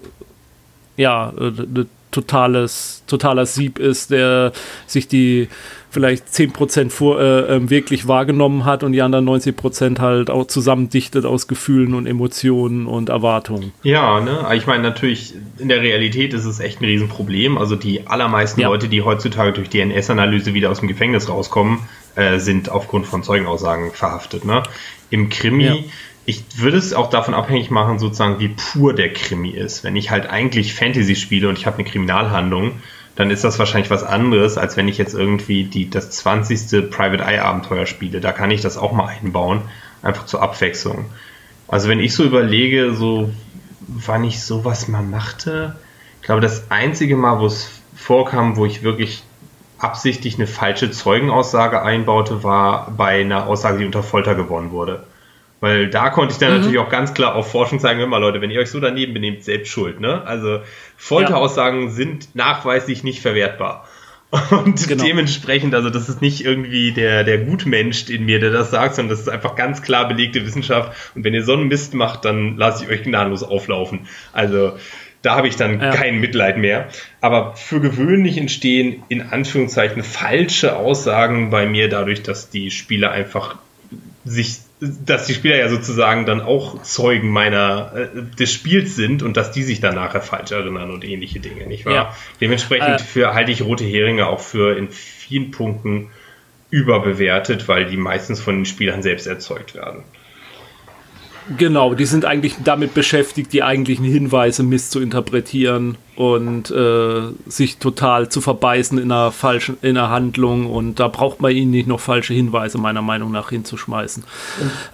ja, äh, totales, totaler Sieb ist, der sich die vielleicht 10% vor, äh, ähm, wirklich wahrgenommen hat und die anderen 90% halt auch zusammendichtet aus Gefühlen und Emotionen und Erwartungen. Ja, ne? Ich meine, natürlich, in der Realität ist es echt ein Riesenproblem. Also die allermeisten ja. Leute, die heutzutage durch DNS-Analyse wieder aus dem Gefängnis rauskommen, äh, sind aufgrund von Zeugenaussagen verhaftet. Ne? Im Krimi ja ich würde es auch davon abhängig machen, sozusagen, wie pur der Krimi ist. Wenn ich halt eigentlich Fantasy spiele und ich habe eine Kriminalhandlung, dann ist das wahrscheinlich was anderes, als wenn ich jetzt irgendwie die, das 20. Private Eye Abenteuer spiele. Da kann ich das auch mal einbauen, einfach zur Abwechslung. Also wenn ich so überlege, so wann ich sowas mal machte, ich glaube, das einzige Mal, wo es vorkam, wo ich wirklich absichtlich eine falsche Zeugenaussage einbaute, war bei einer Aussage, die unter Folter gewonnen wurde. Weil da konnte ich dann mhm. natürlich auch ganz klar auf Forschung sagen, immer Leute, wenn ihr euch so daneben benehmt, selbst schuld. Ne? Also Folteraussagen ja. sind nachweislich nicht verwertbar. (laughs) Und genau. dementsprechend, also das ist nicht irgendwie der, der Gutmensch in mir, der das sagt, sondern das ist einfach ganz klar belegte Wissenschaft. Und wenn ihr so einen Mist macht, dann lasse ich euch gnadenlos auflaufen. Also da habe ich dann ja. kein Mitleid mehr. Aber für gewöhnlich entstehen in Anführungszeichen falsche Aussagen bei mir dadurch, dass die Spieler einfach sich dass die Spieler ja sozusagen dann auch Zeugen meiner äh, des Spiels sind und dass die sich dann nachher falsch erinnern und ähnliche Dinge, nicht wahr? Ja. Dementsprechend äh, für, halte ich rote Heringe auch für in vielen Punkten überbewertet, weil die meistens von den Spielern selbst erzeugt werden. Genau, die sind eigentlich damit beschäftigt, die eigentlichen Hinweise misszuinterpretieren und äh, sich total zu verbeißen in einer falschen in einer Handlung und da braucht man ihnen nicht noch falsche Hinweise meiner Meinung nach hinzuschmeißen.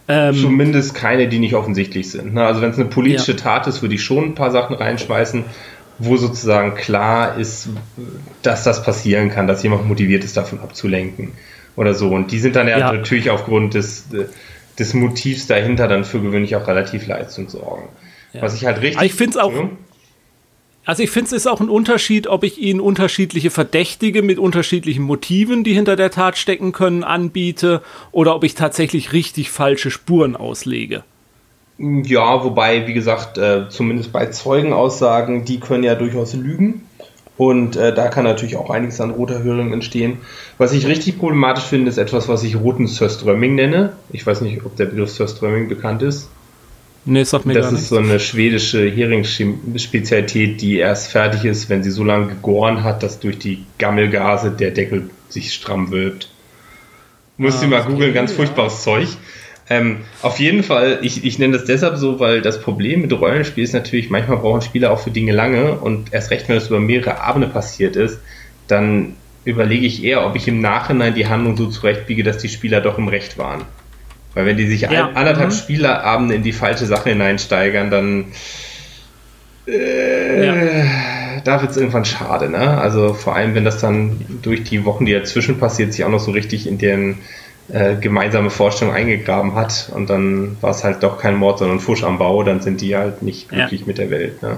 Ähm, Zumindest keine, die nicht offensichtlich sind. Ne? Also wenn es eine politische ja. Tat ist, würde ich schon ein paar Sachen reinschmeißen, wo sozusagen klar ist, dass das passieren kann, dass jemand motiviert ist, davon abzulenken oder so. Und die sind dann ja, ja. natürlich aufgrund des des Motivs dahinter dann für gewöhnlich auch relativ Leistung sorgen. Ja. Was ich halt richtig. Aber ich finde es auch. Hm? Also ich finde es ist auch ein Unterschied, ob ich ihnen unterschiedliche Verdächtige mit unterschiedlichen Motiven, die hinter der Tat stecken können, anbiete oder ob ich tatsächlich richtig falsche Spuren auslege. Ja, wobei, wie gesagt, äh, zumindest bei Zeugenaussagen, die können ja durchaus lügen. Und äh, da kann natürlich auch einiges an roter Hering entstehen. Was ich richtig problematisch finde, ist etwas, was ich roten Sörströmming nenne. Ich weiß nicht, ob der Begriff Sörströmming bekannt ist. Nee, sag mir Das ist so eine schwedische Heringspezialität, die erst fertig ist, wenn sie so lange gegoren hat, dass durch die Gammelgase der Deckel sich stramm wölbt. Musst ah, du mal googeln, ganz furchtbares ja. Zeug. Ähm, auf jeden Fall, ich, ich nenne das deshalb so, weil das Problem mit Rollenspiel ist natürlich, manchmal brauchen Spieler auch für Dinge lange und erst recht, wenn es über mehrere Abende passiert ist, dann überlege ich eher, ob ich im Nachhinein die Handlung so zurechtbiege, dass die Spieler doch im Recht waren. Weil wenn die sich ja. anderthalb mhm. Spielerabende in die falsche Sache hineinsteigern, dann äh, ja. da wird es irgendwann schade, ne? Also vor allem, wenn das dann durch die Wochen, die dazwischen passiert, sich auch noch so richtig in deren äh, gemeinsame Vorstellung eingegraben hat und dann war es halt doch kein Mord, sondern Fusch am Bau, dann sind die halt nicht glücklich ja. mit der Welt. Ne?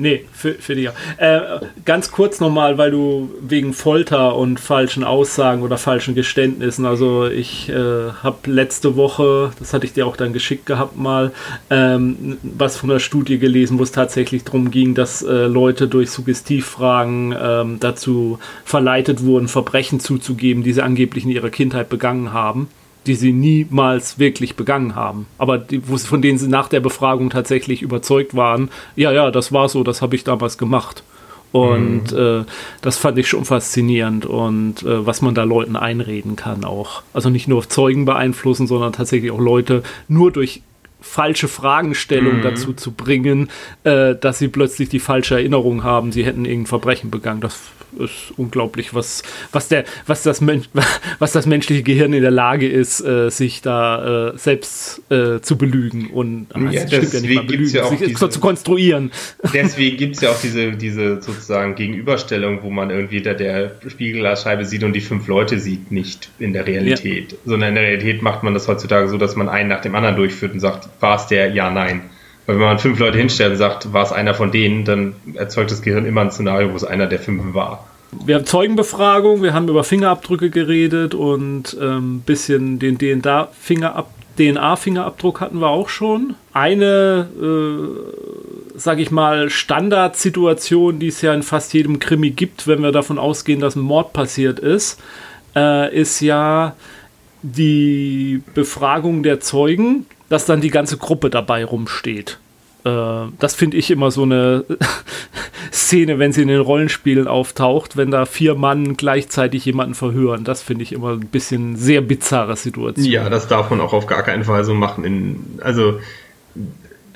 Nee, für, für dich. Äh, ganz kurz nochmal, weil du wegen Folter und falschen Aussagen oder falschen Geständnissen, also ich äh, habe letzte Woche, das hatte ich dir auch dann geschickt gehabt mal, ähm, was von der Studie gelesen, wo es tatsächlich darum ging, dass äh, Leute durch Suggestivfragen ähm, dazu verleitet wurden, Verbrechen zuzugeben, die sie angeblich in ihrer Kindheit begangen haben die sie niemals wirklich begangen haben. Aber die, von denen sie nach der Befragung tatsächlich überzeugt waren, ja, ja, das war so, das habe ich damals gemacht. Und mhm. äh, das fand ich schon faszinierend und äh, was man da Leuten einreden kann auch. Also nicht nur Zeugen beeinflussen, sondern tatsächlich auch Leute nur durch falsche Fragenstellung mhm. dazu zu bringen, äh, dass sie plötzlich die falsche Erinnerung haben, sie hätten irgendein Verbrechen begangen. Das ist unglaublich, was, was, der, was, das (laughs) was das menschliche Gehirn in der Lage ist, äh, sich da äh, selbst äh, zu belügen und ja, das ja nicht mal belügen, ja sich diese, zu konstruieren. (laughs) Deswegen gibt es ja auch diese, diese sozusagen Gegenüberstellung, wo man irgendwie da der Spiegelglasscheibe sieht und die fünf Leute sieht, nicht in der Realität. Ja. Sondern in der Realität macht man das heutzutage so, dass man einen nach dem anderen durchführt und sagt, war es der? Ja, nein. Weil wenn man fünf Leute hinstellt und sagt, war es einer von denen, dann erzeugt das Gehirn immer ein Szenario, wo es einer der fünf war. Wir haben Zeugenbefragung, wir haben über Fingerabdrücke geredet und ein ähm, bisschen den DNA-Fingerabdruck DNA-Fingerabdruck hatten wir auch schon. Eine, äh, sage ich mal, Standardsituation, die es ja in fast jedem Krimi gibt, wenn wir davon ausgehen, dass ein Mord passiert ist, äh, ist ja die Befragung der Zeugen dass dann die ganze Gruppe dabei rumsteht. Äh, das finde ich immer so eine (laughs) Szene, wenn sie in den Rollenspielen auftaucht, wenn da vier Mann gleichzeitig jemanden verhören. Das finde ich immer ein bisschen sehr bizarre Situation. Ja, das darf man auch auf gar keinen Fall so machen. In, also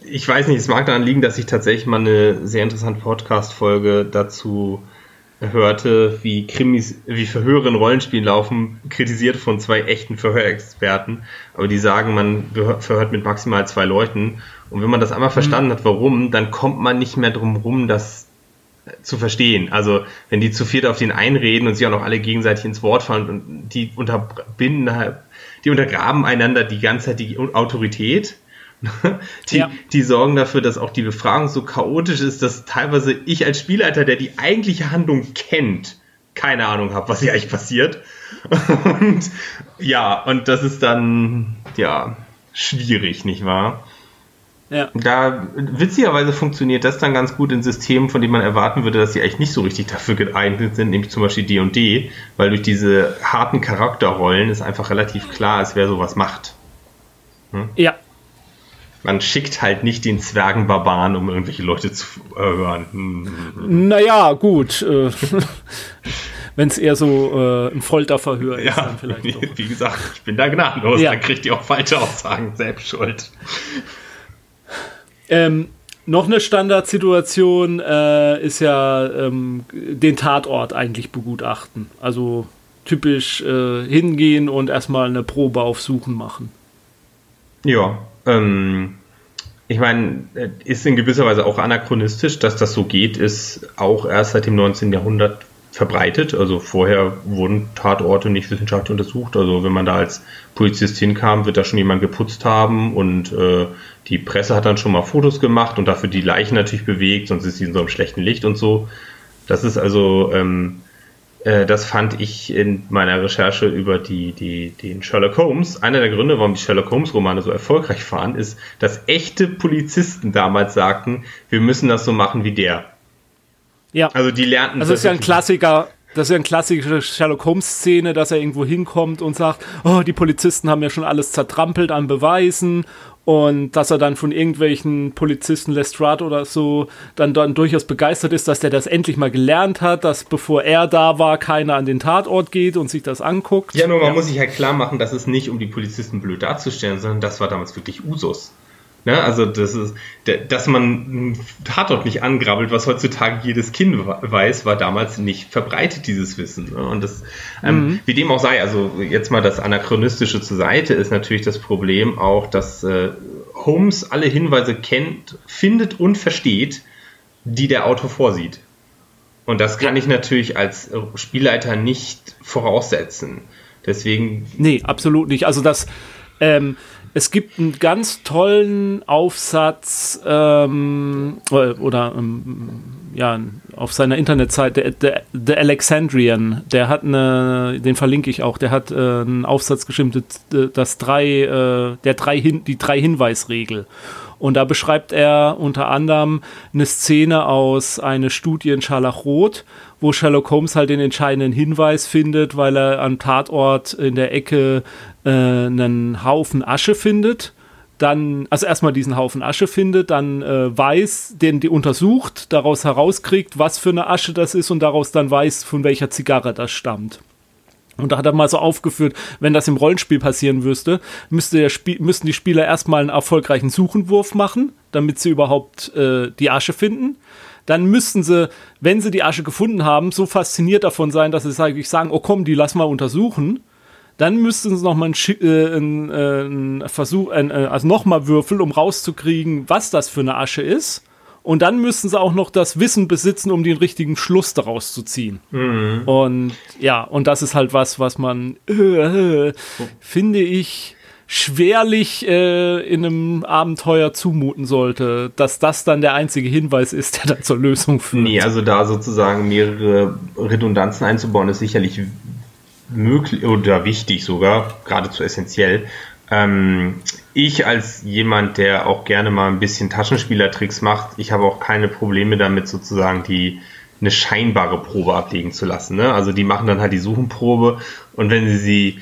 ich weiß nicht, es mag daran liegen, dass ich tatsächlich mal eine sehr interessante Podcast-Folge dazu hörte, wie Krimis, wie Verhöre in Rollenspielen laufen, kritisiert von zwei echten Verhörexperten. Aber die sagen, man verhört mit maximal zwei Leuten. Und wenn man das einmal verstanden hat, warum, dann kommt man nicht mehr drum rum, das zu verstehen. Also wenn die zu viert auf den einreden und sie auch noch alle gegenseitig ins Wort fallen und die unterbinden, die untergraben einander die ganze Zeit die Autorität (laughs) Die, ja. die sorgen dafür, dass auch die Befragung so chaotisch ist, dass teilweise ich als Spielleiter, der die eigentliche Handlung kennt, keine Ahnung habe, was hier eigentlich passiert. (laughs) Und ja, und das ist dann, ja, schwierig, nicht wahr? Ja. Da witzigerweise funktioniert das dann ganz gut in Systemen, von denen man erwarten würde, dass sie eigentlich nicht so richtig dafür geeignet sind, nämlich zum Beispiel D&D, weil durch diese harten Charakterrollen ist einfach relativ klar, als wer sowas macht. Hm? Ja, man schickt halt nicht den Zwergenbarbaren, um irgendwelche Leute zu hören. Hm. Naja, gut. Äh, (laughs) Wenn es eher so äh, ein Folterverhör ist, ja, dann vielleicht. (laughs) Doch. Wie gesagt, ich bin da gnadenlos, ja. dann kriegt ihr auch falsche Aussagen, selbst schuld. Ähm, noch eine Standardsituation äh, ist ja ähm, den Tatort eigentlich begutachten. Also typisch äh, hingehen und erstmal eine Probe auf Suchen machen. Ja, ähm, ich meine, äh, ist in gewisser Weise auch anachronistisch, dass das so geht, ist auch erst seit dem 19. Jahrhundert verbreitet. Also vorher wurden Tatorte nicht wissenschaftlich untersucht. Also wenn man da als Polizist hinkam, wird da schon jemand geputzt haben und äh, die Presse hat dann schon mal Fotos gemacht und dafür die Leichen natürlich bewegt, sonst ist sie in so einem schlechten Licht und so. Das ist also ähm, äh, das fand ich in meiner Recherche über die, die, den Sherlock Holmes. Einer der Gründe, warum die Sherlock Holmes-Romane so erfolgreich waren, ist, dass echte Polizisten damals sagten, wir müssen das so machen wie der. Ja. Also die lernten. Also das ist ja ein Klassiker. Das ist ja eine klassische Sherlock Holmes-Szene, dass er irgendwo hinkommt und sagt, oh, die Polizisten haben ja schon alles zertrampelt an Beweisen und dass er dann von irgendwelchen Polizisten Lestrade oder so dann, dann durchaus begeistert ist, dass der das endlich mal gelernt hat, dass bevor er da war, keiner an den Tatort geht und sich das anguckt. Ja, nur man ja. muss sich halt klar machen, dass es nicht um die Polizisten blöd darzustellen, sondern das war damals wirklich Usus. Ne? Also das ist, dass man Tatort nicht angrabbelt, was heutzutage jedes Kind weiß, war damals nicht verbreitet, dieses Wissen. Ne? Und das, ähm, mhm. wie dem auch sei, also jetzt mal das Anachronistische zur Seite, ist natürlich das Problem auch, dass äh, Holmes alle Hinweise kennt, findet und versteht, die der Autor vorsieht. Und das kann ich natürlich als Spielleiter nicht voraussetzen. Deswegen. Nee, absolut nicht. Also das, ähm, es gibt einen ganz tollen Aufsatz ähm, oder ähm, ja, auf seiner Internetseite, The, The Alexandrian, der hat eine, den verlinke ich auch, der hat äh, einen Aufsatz geschrieben, das drei, äh, der drei Hin, die drei Hinweisregel. Und da beschreibt er unter anderem eine Szene aus einer Studie in Scharlachrot, wo Sherlock Holmes halt den entscheidenden Hinweis findet, weil er am Tatort in der Ecke äh, einen Haufen Asche findet. Dann, also erstmal diesen Haufen Asche findet, dann äh, weiß, den die untersucht, daraus herauskriegt, was für eine Asche das ist und daraus dann weiß, von welcher Zigarre das stammt. Und da hat er mal so aufgeführt, wenn das im Rollenspiel passieren müsste, müsste der Spiel, müssten die Spieler erstmal einen erfolgreichen Suchenwurf machen, damit sie überhaupt äh, die Asche finden. Dann müssten sie, wenn sie die Asche gefunden haben, so fasziniert davon sein, dass sie eigentlich sagen, oh komm, die lass mal untersuchen. Dann müssten sie nochmal einen, äh, einen, äh, einen Versuch, äh, also nochmal würfeln, um rauszukriegen, was das für eine Asche ist. Und dann müssten sie auch noch das Wissen besitzen, um den richtigen Schluss daraus zu ziehen. Mhm. Und ja, und das ist halt was, was man, äh, finde ich, schwerlich äh, in einem Abenteuer zumuten sollte, dass das dann der einzige Hinweis ist, der dann zur Lösung führt. Nee, also da sozusagen mehrere Redundanzen einzubauen, ist sicherlich möglich oder wichtig sogar, geradezu essentiell. Ähm, ich als jemand, der auch gerne mal ein bisschen Taschenspielertricks macht, ich habe auch keine Probleme damit, sozusagen die eine scheinbare Probe ablegen zu lassen. Ne? Also die machen dann halt die Suchenprobe und wenn sie sie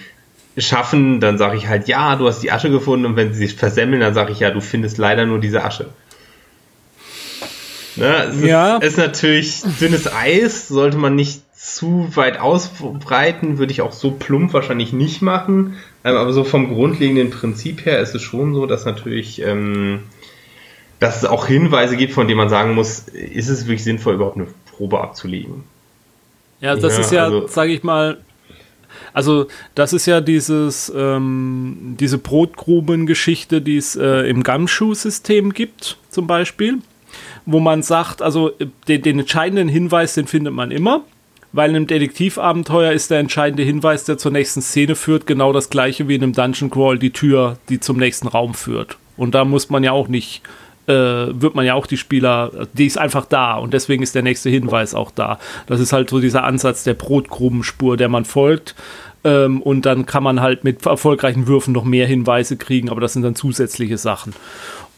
schaffen, dann sage ich halt, ja, du hast die Asche gefunden und wenn sie sich versemmeln, dann sage ich, ja, du findest leider nur diese Asche. Ne? Es ja. ist, ist natürlich dünnes Eis, sollte man nicht zu weit ausbreiten, würde ich auch so plump wahrscheinlich nicht machen. Ähm, aber so vom grundlegenden Prinzip her ist es schon so, dass natürlich, ähm, dass es auch Hinweise gibt, von denen man sagen muss, ist es wirklich sinnvoll, überhaupt eine Probe abzulegen? Ja, das ja, ist ja, also, sage ich mal, also das ist ja dieses, ähm, diese Brotgrubengeschichte, die es äh, im Gumshoe-System gibt, zum Beispiel, wo man sagt, also den, den entscheidenden Hinweis, den findet man immer weil in einem Detektivabenteuer ist der entscheidende Hinweis, der zur nächsten Szene führt, genau das gleiche wie in einem Dungeon Crawl die Tür, die zum nächsten Raum führt. Und da muss man ja auch nicht, äh, wird man ja auch die Spieler, die ist einfach da und deswegen ist der nächste Hinweis auch da. Das ist halt so dieser Ansatz der Brotgrubenspur, der man folgt. Ähm, und dann kann man halt mit erfolgreichen Würfen noch mehr Hinweise kriegen, aber das sind dann zusätzliche Sachen.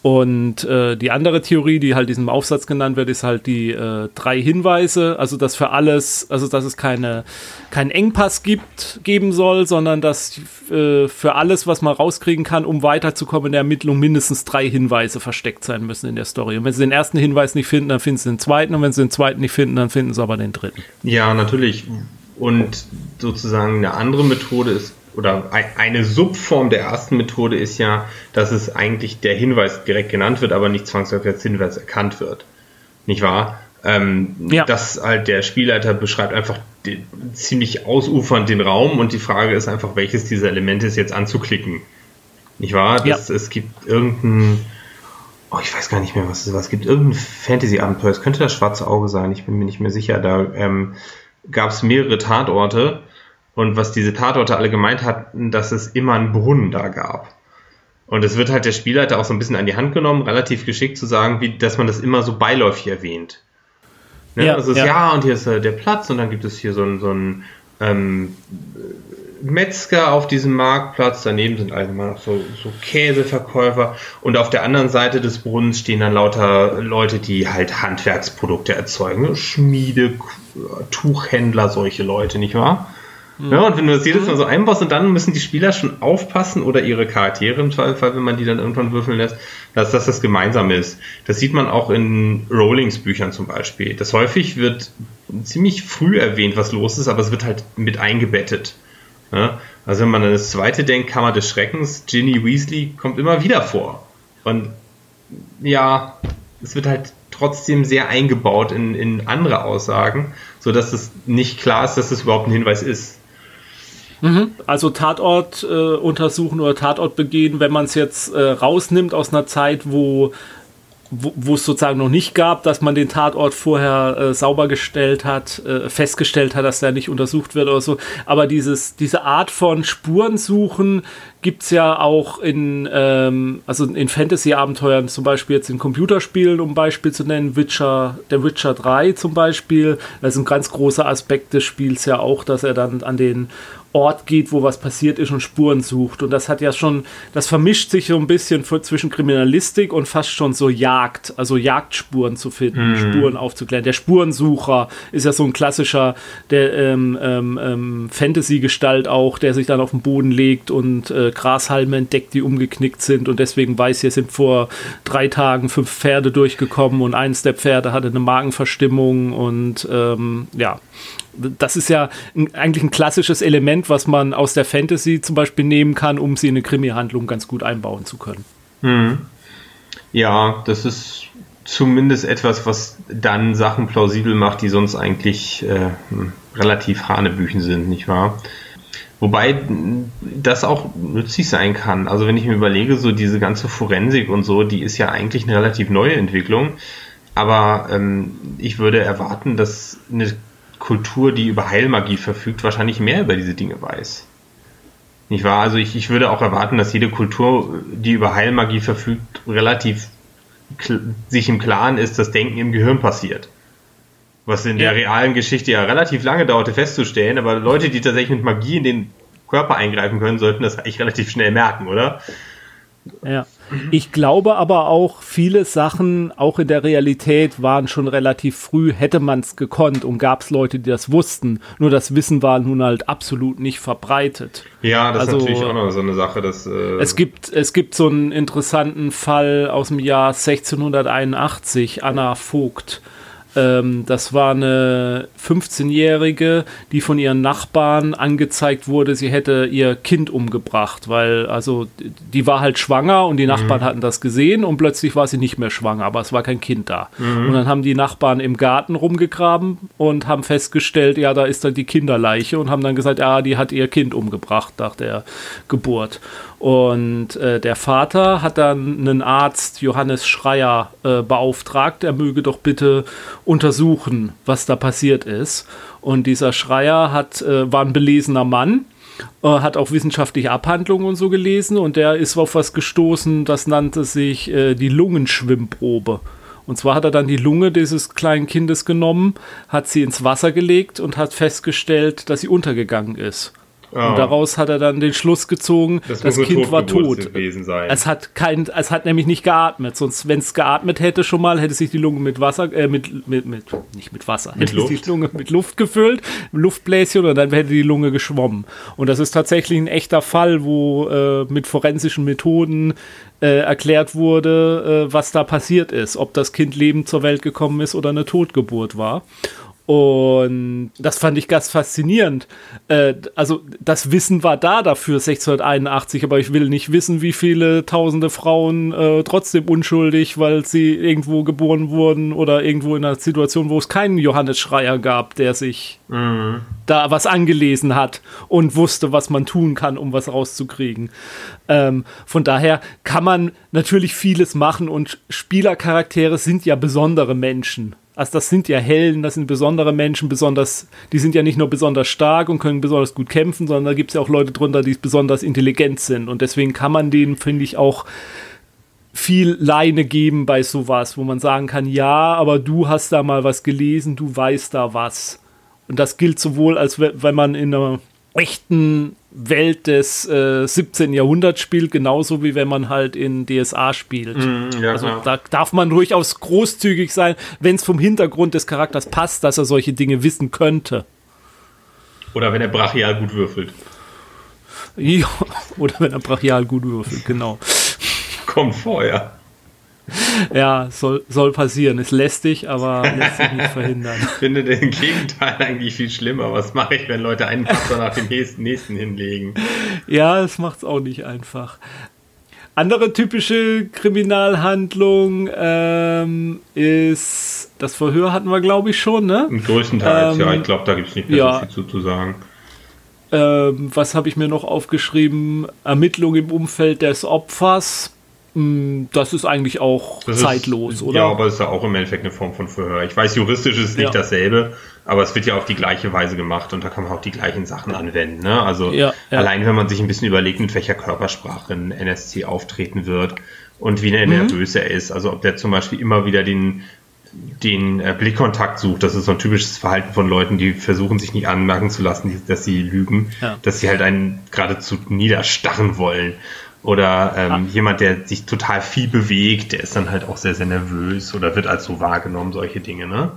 Und äh, die andere Theorie, die halt diesem Aufsatz genannt wird, ist halt die äh, drei Hinweise, also dass für alles, also dass es keine, keinen Engpass gibt, geben soll, sondern dass äh, für alles, was man rauskriegen kann, um weiterzukommen in der Ermittlung, mindestens drei Hinweise versteckt sein müssen in der Story. Und wenn sie den ersten Hinweis nicht finden, dann finden sie den zweiten und wenn sie den zweiten nicht finden, dann finden sie aber den dritten. Ja, natürlich. Und sozusagen eine andere Methode ist oder eine Subform der ersten Methode ist ja, dass es eigentlich der Hinweis direkt genannt wird, aber nicht zwangsläufig als Hinweis erkannt wird. Nicht wahr? Ähm, ja. Dass halt der Spielleiter beschreibt einfach den, ziemlich ausufernd den Raum und die Frage ist einfach, welches dieser Elemente ist jetzt anzuklicken. Nicht wahr? Das, ja. Es gibt irgendein, oh, ich weiß gar nicht mehr, was es war. Es gibt irgendein Fantasy-Abenteuer. Es könnte das Schwarze Auge sein, ich bin mir nicht mehr sicher. Da ähm, gab es mehrere Tatorte und was diese Tatorte alle gemeint hatten, dass es immer einen Brunnen da gab. Und es wird halt der Spielleiter auch so ein bisschen an die Hand genommen, relativ geschickt zu sagen, wie, dass man das immer so beiläufig erwähnt. Ne? Ja, also es ja. ja, und hier ist äh, der Platz und dann gibt es hier so ein, so ein ähm, Metzger auf diesem Marktplatz, daneben sind allgemein noch so, so Käseverkäufer und auf der anderen Seite des Brunnens stehen dann lauter Leute, die halt Handwerksprodukte erzeugen, Schmiede, Tuchhändler, solche Leute, nicht wahr? Mhm. Ja, und wenn du das jedes Mal so einbaust und dann müssen die Spieler schon aufpassen oder ihre Charaktere im Zweifelsfall, wenn man die dann irgendwann würfeln lässt, dass das das Gemeinsame ist. Das sieht man auch in Rollings-Büchern zum Beispiel. Das häufig wird ziemlich früh erwähnt, was los ist, aber es wird halt mit eingebettet. Ja? Also wenn man an das zweite denkt, Kammer des Schreckens, Ginny Weasley kommt immer wieder vor. Und ja, es wird halt trotzdem sehr eingebaut in, in andere Aussagen, sodass es nicht klar ist, dass es überhaupt ein Hinweis ist. Mhm. Also Tatort äh, untersuchen oder Tatort begehen, wenn man es jetzt äh, rausnimmt aus einer Zeit, wo wo es sozusagen noch nicht gab, dass man den Tatort vorher äh, sauber gestellt hat, äh, festgestellt hat, dass der nicht untersucht wird oder so. Aber dieses, diese Art von Spurensuchen gibt es ja auch in, ähm, also in Fantasy-Abenteuern, zum Beispiel jetzt in Computerspielen, um Beispiel zu nennen, Witcher, der Witcher 3 zum Beispiel. Das ist ein ganz großer Aspekt des Spiels ja auch, dass er dann an den Ort geht, wo was passiert ist und Spuren sucht. Und das hat ja schon, das vermischt sich so ein bisschen zwischen Kriminalistik und fast schon so Jagd, also Jagdspuren zu finden, mhm. Spuren aufzuklären. Der Spurensucher ist ja so ein klassischer der ähm, ähm, ähm, Fantasy-Gestalt auch, der sich dann auf den Boden legt und äh, Grashalme entdeckt, die umgeknickt sind und deswegen weiß, hier sind vor drei Tagen fünf Pferde durchgekommen und eins der Pferde hatte eine Magenverstimmung und ähm, ja, das ist ja ein, eigentlich ein klassisches Element, was man aus der Fantasy zum Beispiel nehmen kann, um sie in eine Krimi-Handlung ganz gut einbauen zu können. Mhm. Ja, das ist zumindest etwas, was dann Sachen plausibel macht, die sonst eigentlich äh, relativ Hanebüchen sind, nicht wahr? Wobei das auch nützlich sein kann. Also wenn ich mir überlege, so diese ganze Forensik und so, die ist ja eigentlich eine relativ neue Entwicklung. Aber ähm, ich würde erwarten, dass eine Kultur, die über Heilmagie verfügt, wahrscheinlich mehr über diese Dinge weiß. Nicht wahr? Also ich, ich würde auch erwarten, dass jede Kultur, die über Heilmagie verfügt, relativ sich im Klaren ist, dass Denken im Gehirn passiert. Was in ja. der realen Geschichte ja relativ lange dauerte festzustellen, aber Leute, die tatsächlich mit Magie in den Körper eingreifen können, sollten das eigentlich relativ schnell merken, oder? Ja. Ich glaube aber auch, viele Sachen, auch in der Realität, waren schon relativ früh, hätte man es gekonnt und gab es Leute, die das wussten. Nur das Wissen war nun halt absolut nicht verbreitet. Ja, das also, ist natürlich auch noch so eine Sache. Dass, äh es, gibt, es gibt so einen interessanten Fall aus dem Jahr 1681, Anna Vogt ähm, das war eine 15-Jährige, die von ihren Nachbarn angezeigt wurde, sie hätte ihr Kind umgebracht, weil also die war halt schwanger und die Nachbarn mhm. hatten das gesehen und plötzlich war sie nicht mehr schwanger, aber es war kein Kind da. Mhm. Und dann haben die Nachbarn im Garten rumgegraben und haben festgestellt, ja, da ist dann die Kinderleiche und haben dann gesagt, ja, die hat ihr Kind umgebracht nach der Geburt. Und äh, der Vater hat dann einen Arzt, Johannes Schreier, äh, beauftragt, er möge doch bitte untersuchen, was da passiert ist. Und dieser Schreier hat, äh, war ein belesener Mann, äh, hat auch wissenschaftliche Abhandlungen und so gelesen und der ist auf was gestoßen, das nannte sich äh, die Lungenschwimmprobe. Und zwar hat er dann die Lunge dieses kleinen Kindes genommen, hat sie ins Wasser gelegt und hat festgestellt, dass sie untergegangen ist. Oh. Und daraus hat er dann den Schluss gezogen, das, das Kind war tot. Es hat kein, es hat nämlich nicht geatmet. Sonst, wenn es geatmet hätte schon mal, hätte sich die Lunge mit Wasser, äh, mit, mit, mit, nicht mit Wasser, mit hätte Luft. sich die Lunge mit Luft gefüllt, Luftbläschen und dann hätte die Lunge geschwommen. Und das ist tatsächlich ein echter Fall, wo äh, mit forensischen Methoden äh, erklärt wurde, äh, was da passiert ist, ob das Kind lebend zur Welt gekommen ist oder eine Totgeburt war. Und das fand ich ganz faszinierend. Äh, also das Wissen war da dafür 1681, aber ich will nicht wissen, wie viele tausende Frauen äh, trotzdem unschuldig, weil sie irgendwo geboren wurden oder irgendwo in einer Situation, wo es keinen Johannes Schreier gab, der sich mhm. da was angelesen hat und wusste, was man tun kann, um was rauszukriegen. Ähm, von daher kann man natürlich vieles machen und Spielercharaktere sind ja besondere Menschen. Also das sind ja Helden, das sind besondere Menschen, besonders, die sind ja nicht nur besonders stark und können besonders gut kämpfen, sondern da gibt es ja auch Leute drunter, die besonders intelligent sind. Und deswegen kann man denen, finde ich, auch viel Leine geben bei sowas, wo man sagen kann, ja, aber du hast da mal was gelesen, du weißt da was. Und das gilt sowohl, als wenn man in einer echten Welt des äh, 17. Jahrhunderts spielt, genauso wie wenn man halt in DSA spielt. Mm, ja, also klar. da darf man durchaus großzügig sein, wenn es vom Hintergrund des Charakters passt, dass er solche Dinge wissen könnte. Oder wenn er brachial gut würfelt. Ja, (laughs) oder wenn er brachial gut würfelt, genau. Kommt vorher. (laughs) Ja, soll, soll passieren. Ist lästig, aber lässt sich nicht verhindern. Ich finde den Gegenteil eigentlich viel schlimmer. Was mache ich, wenn Leute einen Faktor nach dem nächsten hinlegen? Ja, das macht es auch nicht einfach. andere typische Kriminalhandlung ähm, ist das Verhör hatten wir, glaube ich, schon, ne? Größtenteils, ähm, ja. Ich glaube, da gibt es nicht mehr ja. so viel zu, zu sagen. Ähm, was habe ich mir noch aufgeschrieben? Ermittlung im Umfeld des Opfers. Hm, das ist eigentlich auch das zeitlos, ist, oder? Ja, aber es ist ja auch im Endeffekt eine Form von Verhör. Ich weiß, juristisch ist es nicht ja. dasselbe, aber es wird ja auf die gleiche Weise gemacht und da kann man auch die gleichen Sachen anwenden. Ne? Also ja, ja. allein wenn man sich ein bisschen überlegt, mit welcher Körpersprache ein NSC auftreten wird und wie mhm. nervös er ist. Also ob der zum Beispiel immer wieder den den äh, Blickkontakt sucht. Das ist so ein typisches Verhalten von Leuten, die versuchen, sich nicht anmerken zu lassen, dass sie lügen, ja. dass sie halt einen geradezu niederstarren wollen. Oder ähm, jemand, der sich total viel bewegt, der ist dann halt auch sehr, sehr nervös oder wird als so wahrgenommen, solche Dinge, ne?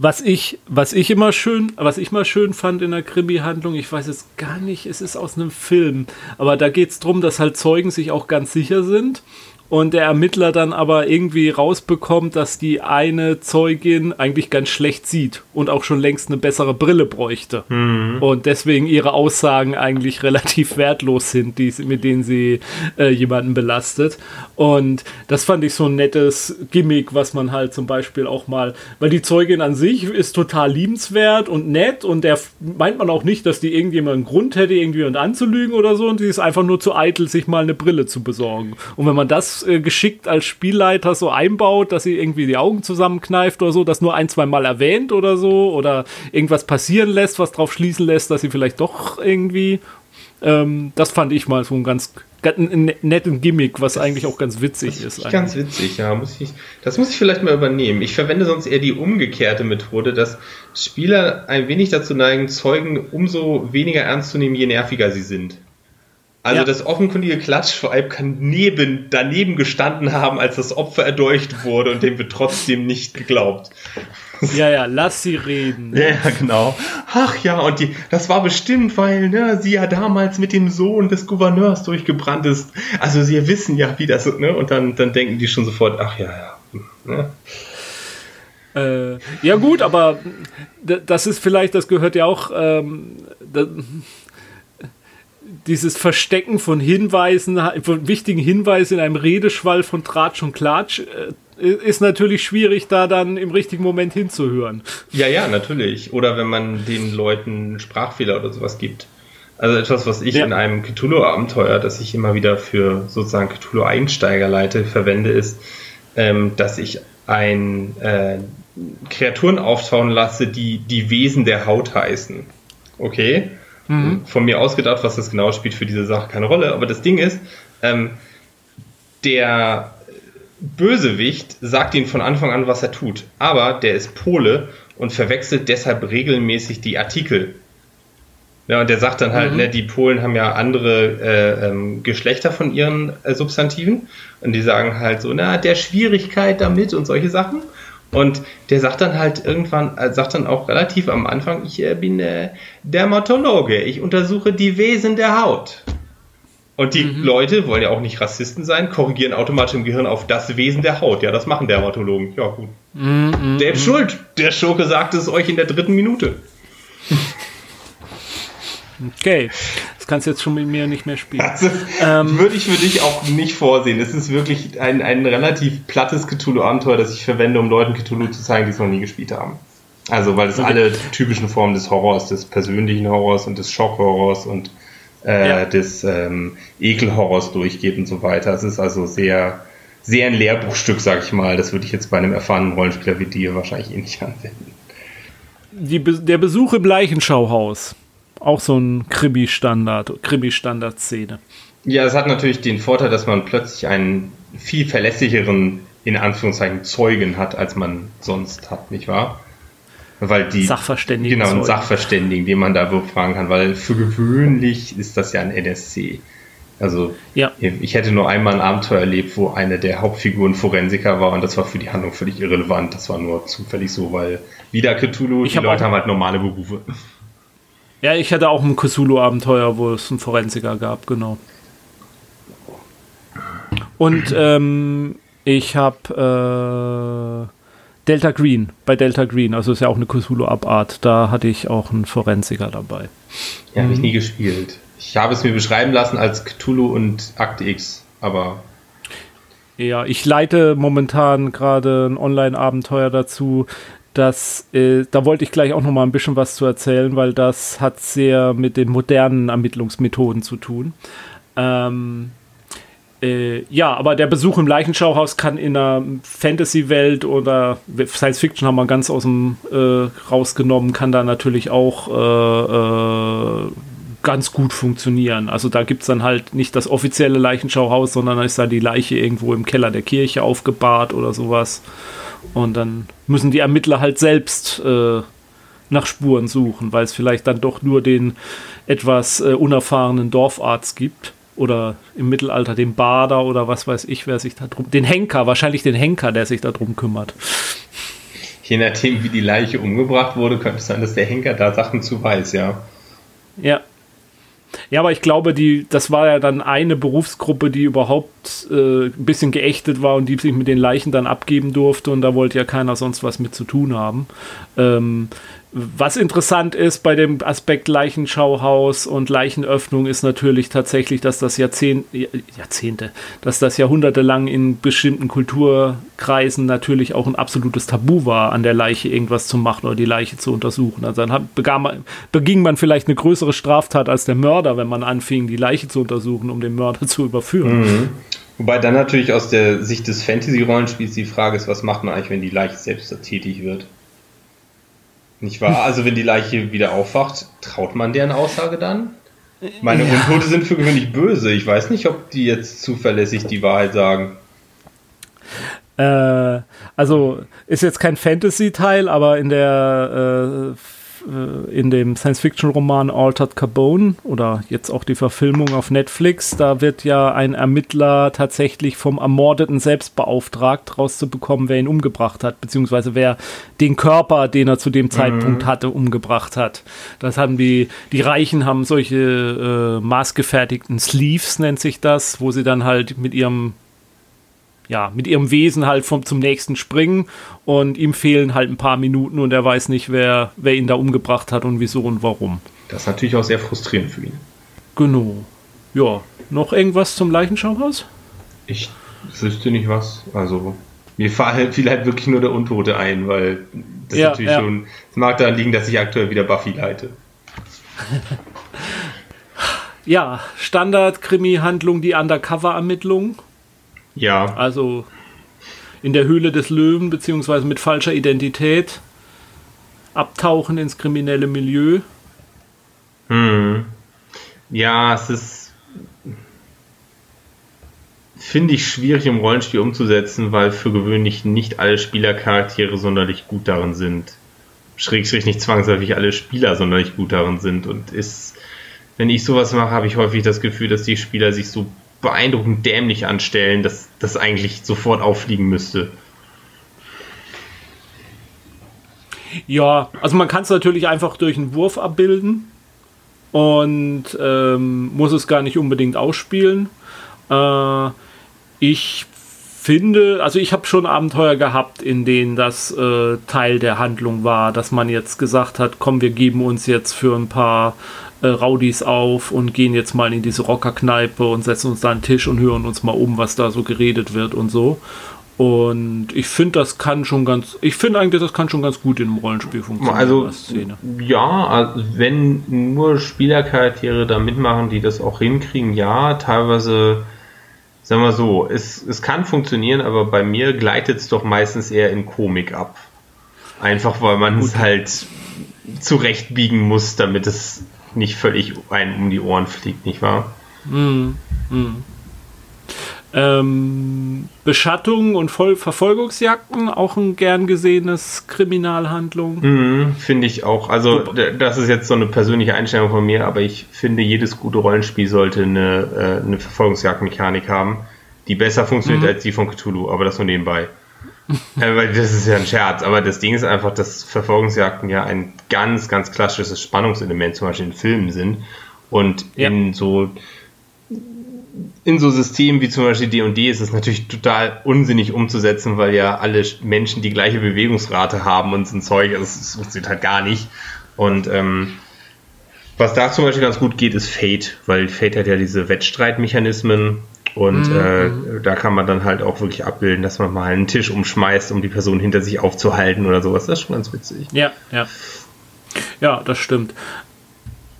Was ich, was ich immer schön, was ich mal schön fand in der Krimi-Handlung, ich weiß es gar nicht, es ist aus einem Film, aber da geht es darum, dass halt Zeugen sich auch ganz sicher sind und der Ermittler dann aber irgendwie rausbekommt, dass die eine Zeugin eigentlich ganz schlecht sieht und auch schon längst eine bessere Brille bräuchte. Mhm. Und deswegen ihre Aussagen eigentlich (laughs) relativ wertlos sind, die, mit denen sie äh, jemanden belastet. Und das fand ich so ein nettes Gimmick, was man halt zum Beispiel auch mal, weil die Zeugin an sich ist total liebenswert und nett und der meint man auch nicht, dass die irgendjemand einen Grund hätte, irgendwie und anzulügen oder so und sie ist einfach nur zu eitel, sich mal eine Brille zu besorgen. Und wenn man das äh, geschickt als Spielleiter so einbaut, dass sie irgendwie die Augen zusammenkneift oder so, das nur ein, zwei Mal erwähnt oder so oder irgendwas passieren lässt, was darauf schließen lässt, dass sie vielleicht doch irgendwie. Ähm, das fand ich mal so ein ganz netten Gimmick, was das eigentlich auch ganz witzig ist. ist ganz witzig, ja. Muss ich, das muss ich vielleicht mal übernehmen. Ich verwende sonst eher die umgekehrte Methode, dass Spieler ein wenig dazu neigen, Zeugen umso weniger ernst zu nehmen, je nerviger sie sind. Also ja. das offenkundige Klatschweib kann neben, daneben gestanden haben, als das Opfer erdolcht wurde und dem wird trotzdem nicht geglaubt. Ja, ja, lass sie reden. Ne? (laughs) Ja, genau. Ach ja, und die, das war bestimmt, weil ne, sie ja damals mit dem Sohn des Gouverneurs durchgebrannt ist. Also sie wissen ja, wie das ist, ne? Und dann, dann denken die schon sofort, ach ja, ja. Ne? Äh, ja gut, aber das ist vielleicht, das gehört ja auch, ähm, das, dieses Verstecken von Hinweisen, von wichtigen Hinweisen in einem Redeschwall von Tratsch und Klatsch äh, ist natürlich schwierig, da dann im richtigen Moment hinzuhören. Ja, ja, natürlich. Oder wenn man den Leuten Sprachfehler oder sowas gibt. Also etwas, was ich ja. in einem Cthulhu-Abenteuer, das ich immer wieder für sozusagen Cthulhu-Einsteiger leite, verwende, ist, ähm, dass ich ein äh, Kreaturen auftauchen lasse, die die Wesen der Haut heißen. Okay? Mhm. Von mir ausgedacht, was das genau spielt für diese Sache keine Rolle. Aber das Ding ist, ähm, der Bösewicht sagt ihm von Anfang an, was er tut. Aber der ist Pole und verwechselt deshalb regelmäßig die Artikel. Ja, und der sagt dann halt, mhm. ne, die Polen haben ja andere äh, ähm, Geschlechter von ihren äh, Substantiven. Und die sagen halt so, na, der Schwierigkeit damit und solche Sachen. Und der sagt dann halt irgendwann, äh, sagt dann auch relativ am Anfang, ich äh, bin äh, Dermatologe, ich untersuche die Wesen der Haut. Und die mhm. Leute wollen ja auch nicht Rassisten sein, korrigieren automatisch im Gehirn auf das Wesen der Haut. Ja, das machen Dermatologen. Ja, gut. Mhm, der ist mhm. schuld. Der Schurke sagt es euch in der dritten Minute. (laughs) Okay, das kannst du jetzt schon mit mir nicht mehr spielen. Also, ähm, würde ich für dich auch nicht vorsehen. Es ist wirklich ein, ein relativ plattes Cthulhu-Abenteuer, das ich verwende, um Leuten Cthulhu zu zeigen, die es noch nie gespielt haben. Also, weil es okay. alle typischen Formen des Horrors, des persönlichen Horrors und des Schockhorrors und äh, ja. des ähm, Ekelhorrors durchgeht und so weiter. Es ist also sehr, sehr ein Lehrbuchstück, sag ich mal. Das würde ich jetzt bei einem erfahrenen Rollenspieler wie dir wahrscheinlich eh nicht anwenden. Die, der Besuch im Leichenschauhaus. Auch so ein Krimi-Standard, Krimi-Standard-Szene. Ja, es hat natürlich den Vorteil, dass man plötzlich einen viel verlässlicheren, in Anführungszeichen, Zeugen hat, als man sonst hat, nicht wahr? Weil die. Sachverständigen. Genau, einen Sachverständigen, den man da befragen kann, weil für gewöhnlich ist das ja ein NSC. Also, ja. ich hätte nur einmal ein Abenteuer erlebt, wo eine der Hauptfiguren Forensiker war und das war für die Handlung völlig irrelevant. Das war nur zufällig so, weil wieder Cthulhu, ich die Leute haben halt normale Berufe. Ja, ich hatte auch ein Cthulhu-Abenteuer, wo es einen Forensiker gab, genau. Und ähm, ich habe äh, Delta Green, bei Delta Green, also ist ja auch eine Cthulhu-Abart, da hatte ich auch einen Forensiker dabei. Ja, habe ich nie gespielt. Ich habe es mir beschreiben lassen als Cthulhu und Akte X. Aber. Ja, ich leite momentan gerade ein Online-Abenteuer dazu. Das, äh, da wollte ich gleich auch noch mal ein bisschen was zu erzählen, weil das hat sehr mit den modernen Ermittlungsmethoden zu tun. Ähm, äh, ja, aber der Besuch im Leichenschauhaus kann in einer Fantasy-Welt oder Science Fiction haben wir ganz aus dem äh, rausgenommen, kann da natürlich auch äh, äh ganz gut funktionieren. Also da gibt es dann halt nicht das offizielle Leichenschauhaus, sondern da ist da die Leiche irgendwo im Keller der Kirche aufgebahrt oder sowas. Und dann müssen die Ermittler halt selbst äh, nach Spuren suchen, weil es vielleicht dann doch nur den etwas äh, unerfahrenen Dorfarzt gibt oder im Mittelalter den Bader oder was weiß ich, wer sich da drum, den Henker, wahrscheinlich den Henker, der sich darum kümmert. Je nachdem, wie die Leiche umgebracht wurde, könnte es sein, dass der Henker da Sachen zu weiß, ja. Ja. Ja, aber ich glaube, die, das war ja dann eine Berufsgruppe, die überhaupt äh, ein bisschen geächtet war und die sich mit den Leichen dann abgeben durfte und da wollte ja keiner sonst was mit zu tun haben. Ähm, was interessant ist bei dem Aspekt Leichenschauhaus und Leichenöffnung ist natürlich tatsächlich, dass das Jahrzehnt, Jahrzehnte, dass das jahrhundertelang in bestimmten Kulturkreisen natürlich auch ein absolutes Tabu war, an der Leiche irgendwas zu machen oder die Leiche zu untersuchen. Also dann man, beging man vielleicht eine größere Straftat als der Mörder, wenn man anfing, die Leiche zu untersuchen, um den Mörder (laughs) zu überführen. Mhm. Wobei dann natürlich aus der Sicht des Fantasy-Rollenspiels die Frage ist, was macht man eigentlich, wenn die Leiche selbst tätig wird? Nicht wahr? Also wenn die Leiche wieder aufwacht, traut man deren Aussage dann? Meine ja. Untote sind für gewöhnlich böse. Ich weiß nicht, ob die jetzt zuverlässig die Wahrheit sagen. Äh, also ist jetzt kein Fantasy-Teil, aber in der äh, in dem Science-Fiction-Roman Altered Carbone oder jetzt auch die Verfilmung auf Netflix, da wird ja ein Ermittler tatsächlich vom Ermordeten selbst beauftragt, rauszubekommen, wer ihn umgebracht hat, beziehungsweise wer den Körper, den er zu dem Zeitpunkt mhm. hatte, umgebracht hat. Das haben die, die Reichen haben solche äh, maßgefertigten Sleeves, nennt sich das, wo sie dann halt mit ihrem ja, mit ihrem Wesen halt vom, zum nächsten springen und ihm fehlen halt ein paar Minuten und er weiß nicht, wer, wer ihn da umgebracht hat und wieso und warum. Das ist natürlich auch sehr frustrierend für ihn. Genau. Ja, noch irgendwas zum Leichenschauhaus? Ich wüsste nicht was. Also, mir fiel halt wirklich nur der Untote ein, weil das ja, natürlich ja. schon, es mag daran liegen, dass ich aktuell wieder Buffy leite. (laughs) ja, Standard-Krimi-Handlung, die Undercover-Ermittlung ja. Also in der Höhle des Löwen, beziehungsweise mit falscher Identität abtauchen ins kriminelle Milieu. Hm. Ja, es ist, finde ich, schwierig im Rollenspiel umzusetzen, weil für gewöhnlich nicht alle Spielercharaktere sonderlich gut darin sind. Schrägstrich nicht zwangsläufig alle Spieler sonderlich gut darin sind. Und ist, wenn ich sowas mache, habe ich häufig das Gefühl, dass die Spieler sich so beeindruckend dämlich anstellen, dass das eigentlich sofort auffliegen müsste. Ja, also man kann es natürlich einfach durch einen Wurf abbilden und ähm, muss es gar nicht unbedingt ausspielen. Äh, ich finde, also ich habe schon Abenteuer gehabt, in denen das äh, Teil der Handlung war, dass man jetzt gesagt hat, komm, wir geben uns jetzt für ein paar äh, Raudis auf und gehen jetzt mal in diese Rockerkneipe und setzen uns da an den Tisch und hören uns mal um, was da so geredet wird und so. Und ich finde, das kann schon ganz, ich finde eigentlich, das kann schon ganz gut in einem Rollenspiel funktionieren. Also, ja, also wenn nur Spielercharaktere da mitmachen, die das auch hinkriegen, ja, teilweise, sagen wir so, es, es kann funktionieren, aber bei mir gleitet es doch meistens eher in Komik ab. Einfach weil man es halt zurechtbiegen muss, damit es nicht völlig ein um die Ohren fliegt, nicht wahr? Mm, mm. Ähm, Beschattung und Voll Verfolgungsjagden auch ein gern gesehenes Kriminalhandlung. Mm, finde ich auch. Also das ist jetzt so eine persönliche Einstellung von mir, aber ich finde, jedes gute Rollenspiel sollte eine, äh, eine Verfolgungsjagdmechanik haben, die besser funktioniert mhm. als die von Cthulhu, aber das nur nebenbei weil das ist ja ein Scherz, aber das Ding ist einfach, dass Verfolgungsjagden ja ein ganz, ganz klassisches Spannungselement zum Beispiel in Filmen sind und ja. in so in so Systemen wie zum Beispiel D&D ist es natürlich total unsinnig umzusetzen, weil ja alle Menschen die gleiche Bewegungsrate haben und so ein Zeug, also es funktioniert halt gar nicht. Und ähm, was da zum Beispiel ganz gut geht, ist Fate, weil Fate hat ja diese Wettstreitmechanismen Und mhm. äh, da kann man dann halt auch wirklich abbilden, dass man mal einen Tisch umschmeißt, um die Person hinter sich aufzuhalten oder sowas. Das ist schon ganz witzig. Ja, ja. Ja, das stimmt.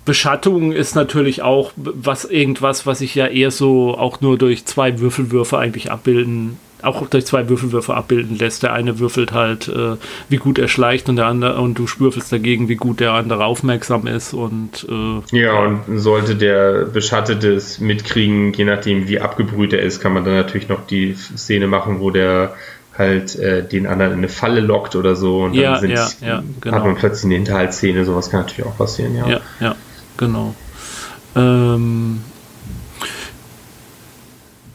Beschattung ist natürlich auch was irgendwas, was ich ja eher so auch nur durch zwei Würfelwürfe eigentlich abbilden auch durch zwei Würfelwürfe abbilden lässt. Der eine würfelt halt, äh, wie gut er schleicht und der andere und du würfelst dagegen, wie gut der andere aufmerksam ist und äh, ja und sollte der Beschattete es mitkriegen, je nachdem wie abgebrüht er ist, kann man dann natürlich noch die Szene machen, wo der halt äh, den anderen in eine Falle lockt oder so und ja, dann ja, ja, genau. hat man plötzlich eine Hinterhaltsszene, sowas kann natürlich auch passieren, ja. Ja, ja, genau. Ähm,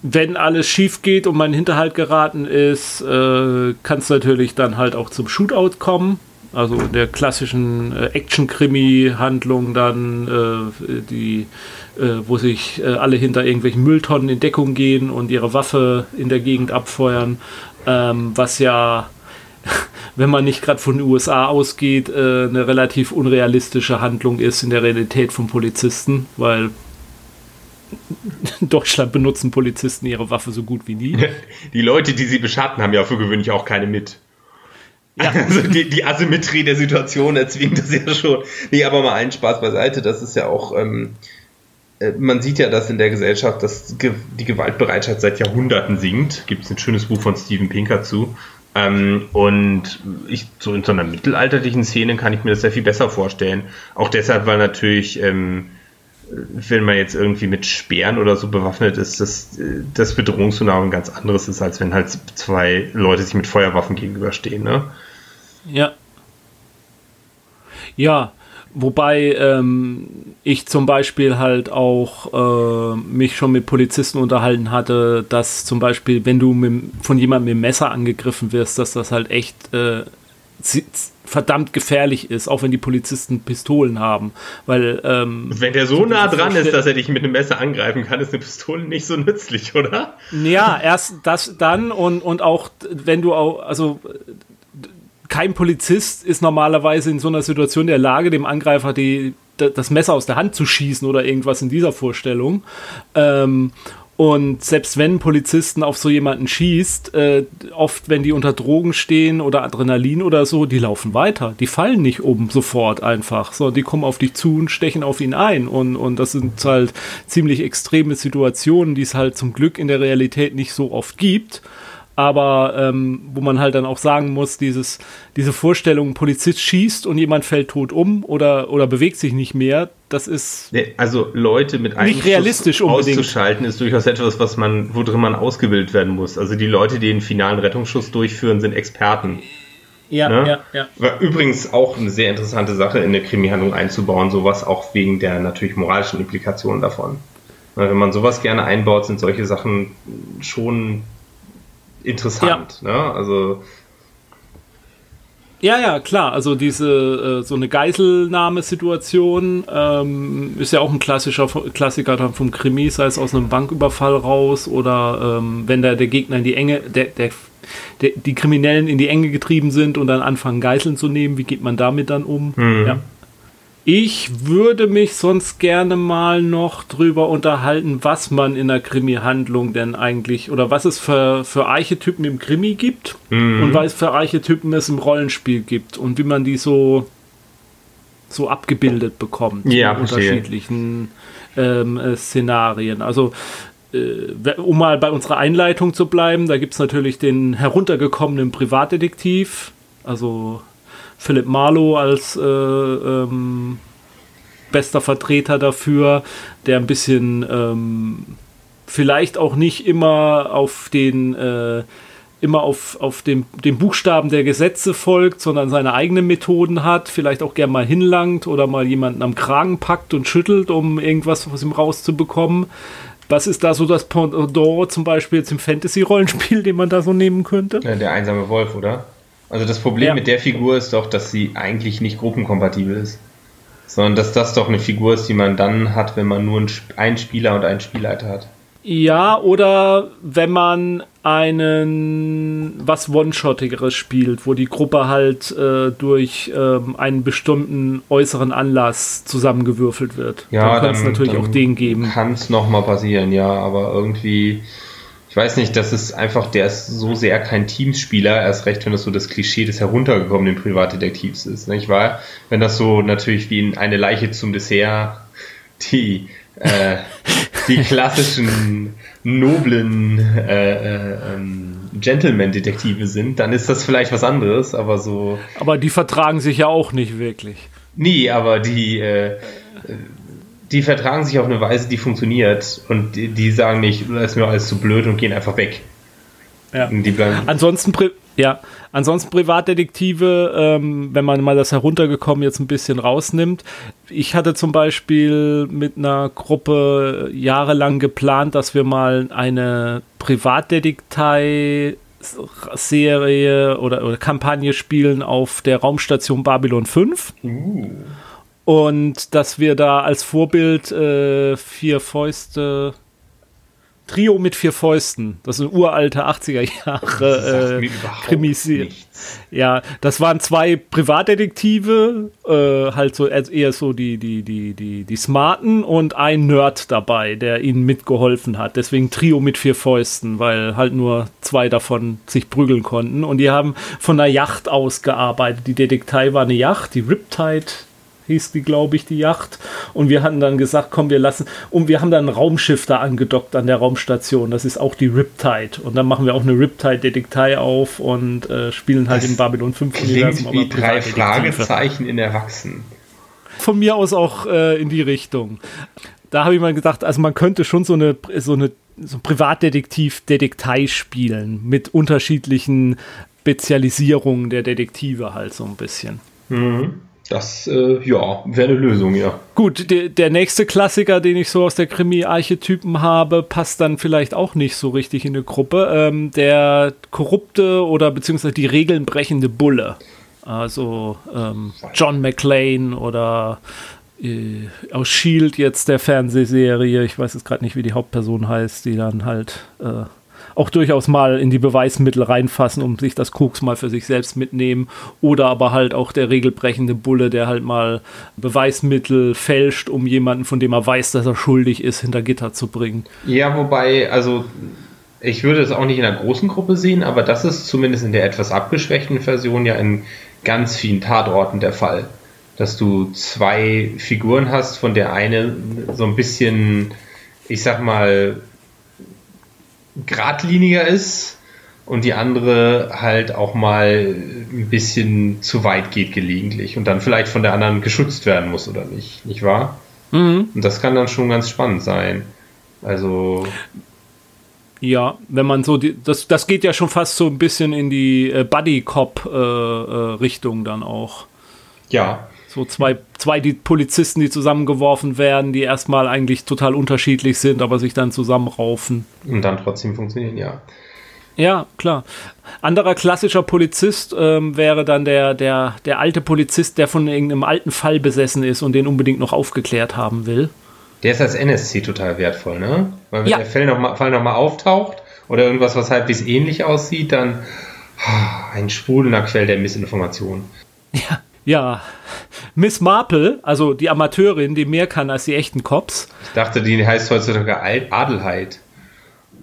wenn alles schief geht und mein Hinterhalt geraten ist, äh, kann es natürlich dann halt auch zum Shootout kommen. Also in der klassischen äh, Action-Krimi-Handlung dann, äh, die, äh, wo sich äh, alle hinter irgendwelchen Mülltonnen in Deckung gehen und ihre Waffe in der Gegend abfeuern, ähm, was ja, (laughs) wenn man nicht gerade von den USA ausgeht, äh, eine relativ unrealistische Handlung ist in der Realität von Polizisten, weil in (laughs) Deutschland benutzen Polizisten ihre Waffe so gut wie nie. (laughs) Die Leute, die sie beschatten, haben ja für gewöhnlich auch keine mit. Ja. (laughs) Also die, die, Asymmetrie der Situation erzwingt das ja schon. Nee, aber mal einen Spaß beiseite. Das ist ja auch, ähm, äh, man sieht ja, dass in der Gesellschaft dass die Gewaltbereitschaft seit Jahrhunderten sinkt. Gibt es ein schönes Buch von Steven Pinker zu. Ähm, und ich, so in so einer mittelalterlichen Szene kann ich mir das sehr viel besser vorstellen. Auch deshalb, weil natürlich ähm, wenn man jetzt irgendwie mit Speeren oder so bewaffnet ist, dass das Bedrohungsszenario ein ganz anderes ist, als wenn halt zwei Leute sich mit Feuerwaffen gegenüberstehen, ne? Ja. Ja, wobei ähm, ich zum Beispiel halt auch äh, mich schon mit Polizisten unterhalten hatte, dass zum Beispiel, wenn du mit, von jemandem mit dem Messer angegriffen wirst, dass das halt echt äh, verdammt gefährlich ist, auch wenn die Polizisten Pistolen haben. Weil, ähm, wenn der so nah dran ist, dass er dich mit einem Messer angreifen kann, ist eine Pistole nicht so nützlich, oder? Ja, erst das dann und, und auch, wenn du auch, also kein Polizist ist normalerweise in so einer Situation der Lage, dem Angreifer die, das Messer aus der Hand zu schießen oder irgendwas in dieser Vorstellung. Ähm, und selbst wenn Polizisten auf so jemanden schießt, äh, oft, wenn die unter Drogen stehen oder Adrenalin oder so, die laufen weiter. Die fallen nicht um sofort einfach, sondern die kommen auf dich zu und stechen auf ihn ein. Und, und das sind halt ziemlich extreme Situationen, die es halt zum Glück in der Realität nicht so oft gibt aber ähm, wo man halt dann auch sagen muss, dieses, diese Vorstellung, ein Polizist schießt und jemand fällt tot um oder, oder bewegt sich nicht mehr, das ist also Leute mit einem nicht realistisch unbedingt. auszuschalten ist durchaus etwas, was man, worin man ausgebildet werden muss. Also die Leute, die den finalen Rettungsschuss durchführen, sind Experten. Ja, ne? ja, ja. War übrigens auch eine sehr interessante Sache in eine Krimi-Handlung einzubauen, sowas auch wegen der natürlich moralischen Implikationen davon. Wenn man sowas gerne einbaut, sind solche Sachen schon interessant. Ja. Ne? Also ja, ja, klar. Also diese äh, so eine Geiselnahmesituation ähm, ist ja auch ein klassischer Klassiker dann vom Krimi, sei es aus einem Banküberfall raus oder ähm, wenn da der Gegner in die Enge, der, der, der, die Kriminellen in die Enge getrieben sind und dann anfangen Geiseln zu nehmen, wie geht man damit dann um? Mhm. Ja. Ich würde mich sonst gerne mal noch drüber unterhalten, was man in der Krimi-Handlung denn eigentlich oder was es für, für Archetypen im Krimi gibt mhm. und was für Archetypen es im Rollenspiel gibt und wie man die so, so abgebildet bekommt ja, in unterschiedlichen ähm, äh, Szenarien. Also äh, um mal bei unserer Einleitung zu bleiben, da gibt es natürlich den heruntergekommenen Privatdetektiv, also Philipp Marlowe als äh, ähm, bester Vertreter dafür, der ein bisschen ähm, vielleicht auch nicht immer auf den äh, immer auf, auf dem, den Buchstaben der Gesetze folgt, sondern seine eigenen Methoden hat, vielleicht auch gern mal hinlangt oder mal jemanden am Kragen packt und schüttelt, um irgendwas aus ihm rauszubekommen. Was ist da so das Pendant zum Beispiel jetzt im Fantasy-Rollenspiel, den man da so nehmen könnte? Ja, der einsame Wolf, oder? Also das Problem ja. mit der Figur ist doch, dass sie eigentlich nicht gruppenkompatibel ist. Sondern dass das doch eine Figur ist, die man dann hat, wenn man nur einen Spieler und einen Spielleiter hat. Ja, oder wenn man einen was One-Shottigeres spielt, wo die Gruppe halt äh, durch ähm, einen bestimmten äußeren Anlass zusammengewürfelt wird. Ja, dann kann es natürlich auch den geben. Kann es nochmal passieren, ja, aber irgendwie, ich weiß nicht, das ist einfach, der ist so sehr kein Teamspieler, erst recht, wenn das so das Klischee des heruntergekommenen Privatdetektivs ist, nicht wahr? Wenn das so natürlich wie in eine Leiche zum Dessert die äh, (laughs) die klassischen noblen äh, äh, ähm, Gentleman-Detektive sind, dann ist das vielleicht was anderes, aber so. Aber die vertragen sich ja auch nicht wirklich. Nee, aber die, äh, die vertragen sich auf eine Weise, die funktioniert und die, die sagen nicht, das ist mir alles zu blöd und gehen einfach weg. Ja. Ansonsten, ja, ansonsten Privatdetektive, ähm, wenn man mal das heruntergekommen jetzt ein bisschen rausnimmt. Ich hatte zum Beispiel mit einer Gruppe jahrelang geplant, dass wir mal eine Privatdetektei Serie oder, oder, Kampagne spielen auf der Raumstation Babylon 5. Uh. Und dass wir da als Vorbild äh, vier Fäuste Trio mit vier Fäusten. Das ist eine uralte 80er Jahre äh, Krimiserie. Ja, das waren zwei Privatdetektive, äh, halt so eher so die, die, die, die, die Smarten und ein Nerd dabei, der ihnen mitgeholfen hat. Deswegen Trio mit vier Fäusten, weil halt nur zwei davon sich prügeln konnten. Und die haben von der Yacht aus gearbeitet. Die Detektei war eine Yacht, die Riptide hieß die, glaube ich, die Yacht. Und wir hatten dann gesagt, komm, wir lassen. Und wir haben dann ein Raumschiff da angedockt an der Raumstation. Das ist auch die Riptide. Und dann machen wir auch eine Riptide-Detektei auf und äh, spielen halt das im Babylon 5 Universum. Wie drei Fragezeichen in Erwachsenen. Von mir aus auch äh, in die Richtung. Da habe ich mal gedacht, also man könnte schon so eine, so eine so Privatdetektiv-Detektei spielen mit unterschiedlichen Spezialisierungen der Detektive halt so ein bisschen. Mhm. Das, äh, ja, wäre eine Lösung, ja. Gut, de, der nächste Klassiker, den ich so aus der Krimi-Archetypen habe, passt dann vielleicht auch nicht so richtig in eine Gruppe. Ähm, der korrupte oder beziehungsweise die Regeln brechende Bulle. Also ähm, John McClane oder äh, aus Shield jetzt der Fernsehserie. Ich weiß jetzt gerade nicht, wie die Hauptperson heißt, die dann halt äh, auch durchaus mal in die Beweismittel reinfassen, um sich das Koks mal für sich selbst mitnehmen. Oder aber halt auch der regelbrechende Bulle, der halt mal Beweismittel fälscht, um jemanden, von dem er weiß, dass er schuldig ist, hinter Gitter zu bringen. Ja, wobei, also ich würde es auch nicht in einer großen Gruppe sehen, aber das ist zumindest in der etwas abgeschwächten Version ja in ganz vielen Tatorten der Fall. Dass du zwei Figuren hast, von der eine so ein bisschen, ich sag mal, geradliniger ist und die andere halt auch mal ein bisschen zu weit geht gelegentlich und dann vielleicht von der anderen geschützt werden muss oder nicht, nicht wahr? Mhm. Und das kann dann schon ganz spannend sein. Also ja, wenn man so die, das das geht ja schon fast so ein bisschen in die äh, Buddy Cop äh, äh, Richtung dann auch. Ja. So zwei, zwei die Polizisten, die zusammengeworfen werden, die erstmal eigentlich total unterschiedlich sind, aber sich dann zusammenraufen. Und dann trotzdem funktionieren, ja. Ja, klar. Anderer klassischer Polizist ähm, wäre dann der, der, der alte Polizist, der von irgendeinem alten Fall besessen ist und den unbedingt noch aufgeklärt haben will. Der ist als NSC total wertvoll, ne? Weil wenn ja. der Fall nochmal noch auftaucht oder irgendwas, was halbwegs ähnlich aussieht, dann oh, ein sprudelnder Quell der Missinformation. Ja, ja, Miss Marple, also die Amateurin, die mehr kann als die echten Cops. Ich dachte, die heißt heutzutage Adelheid.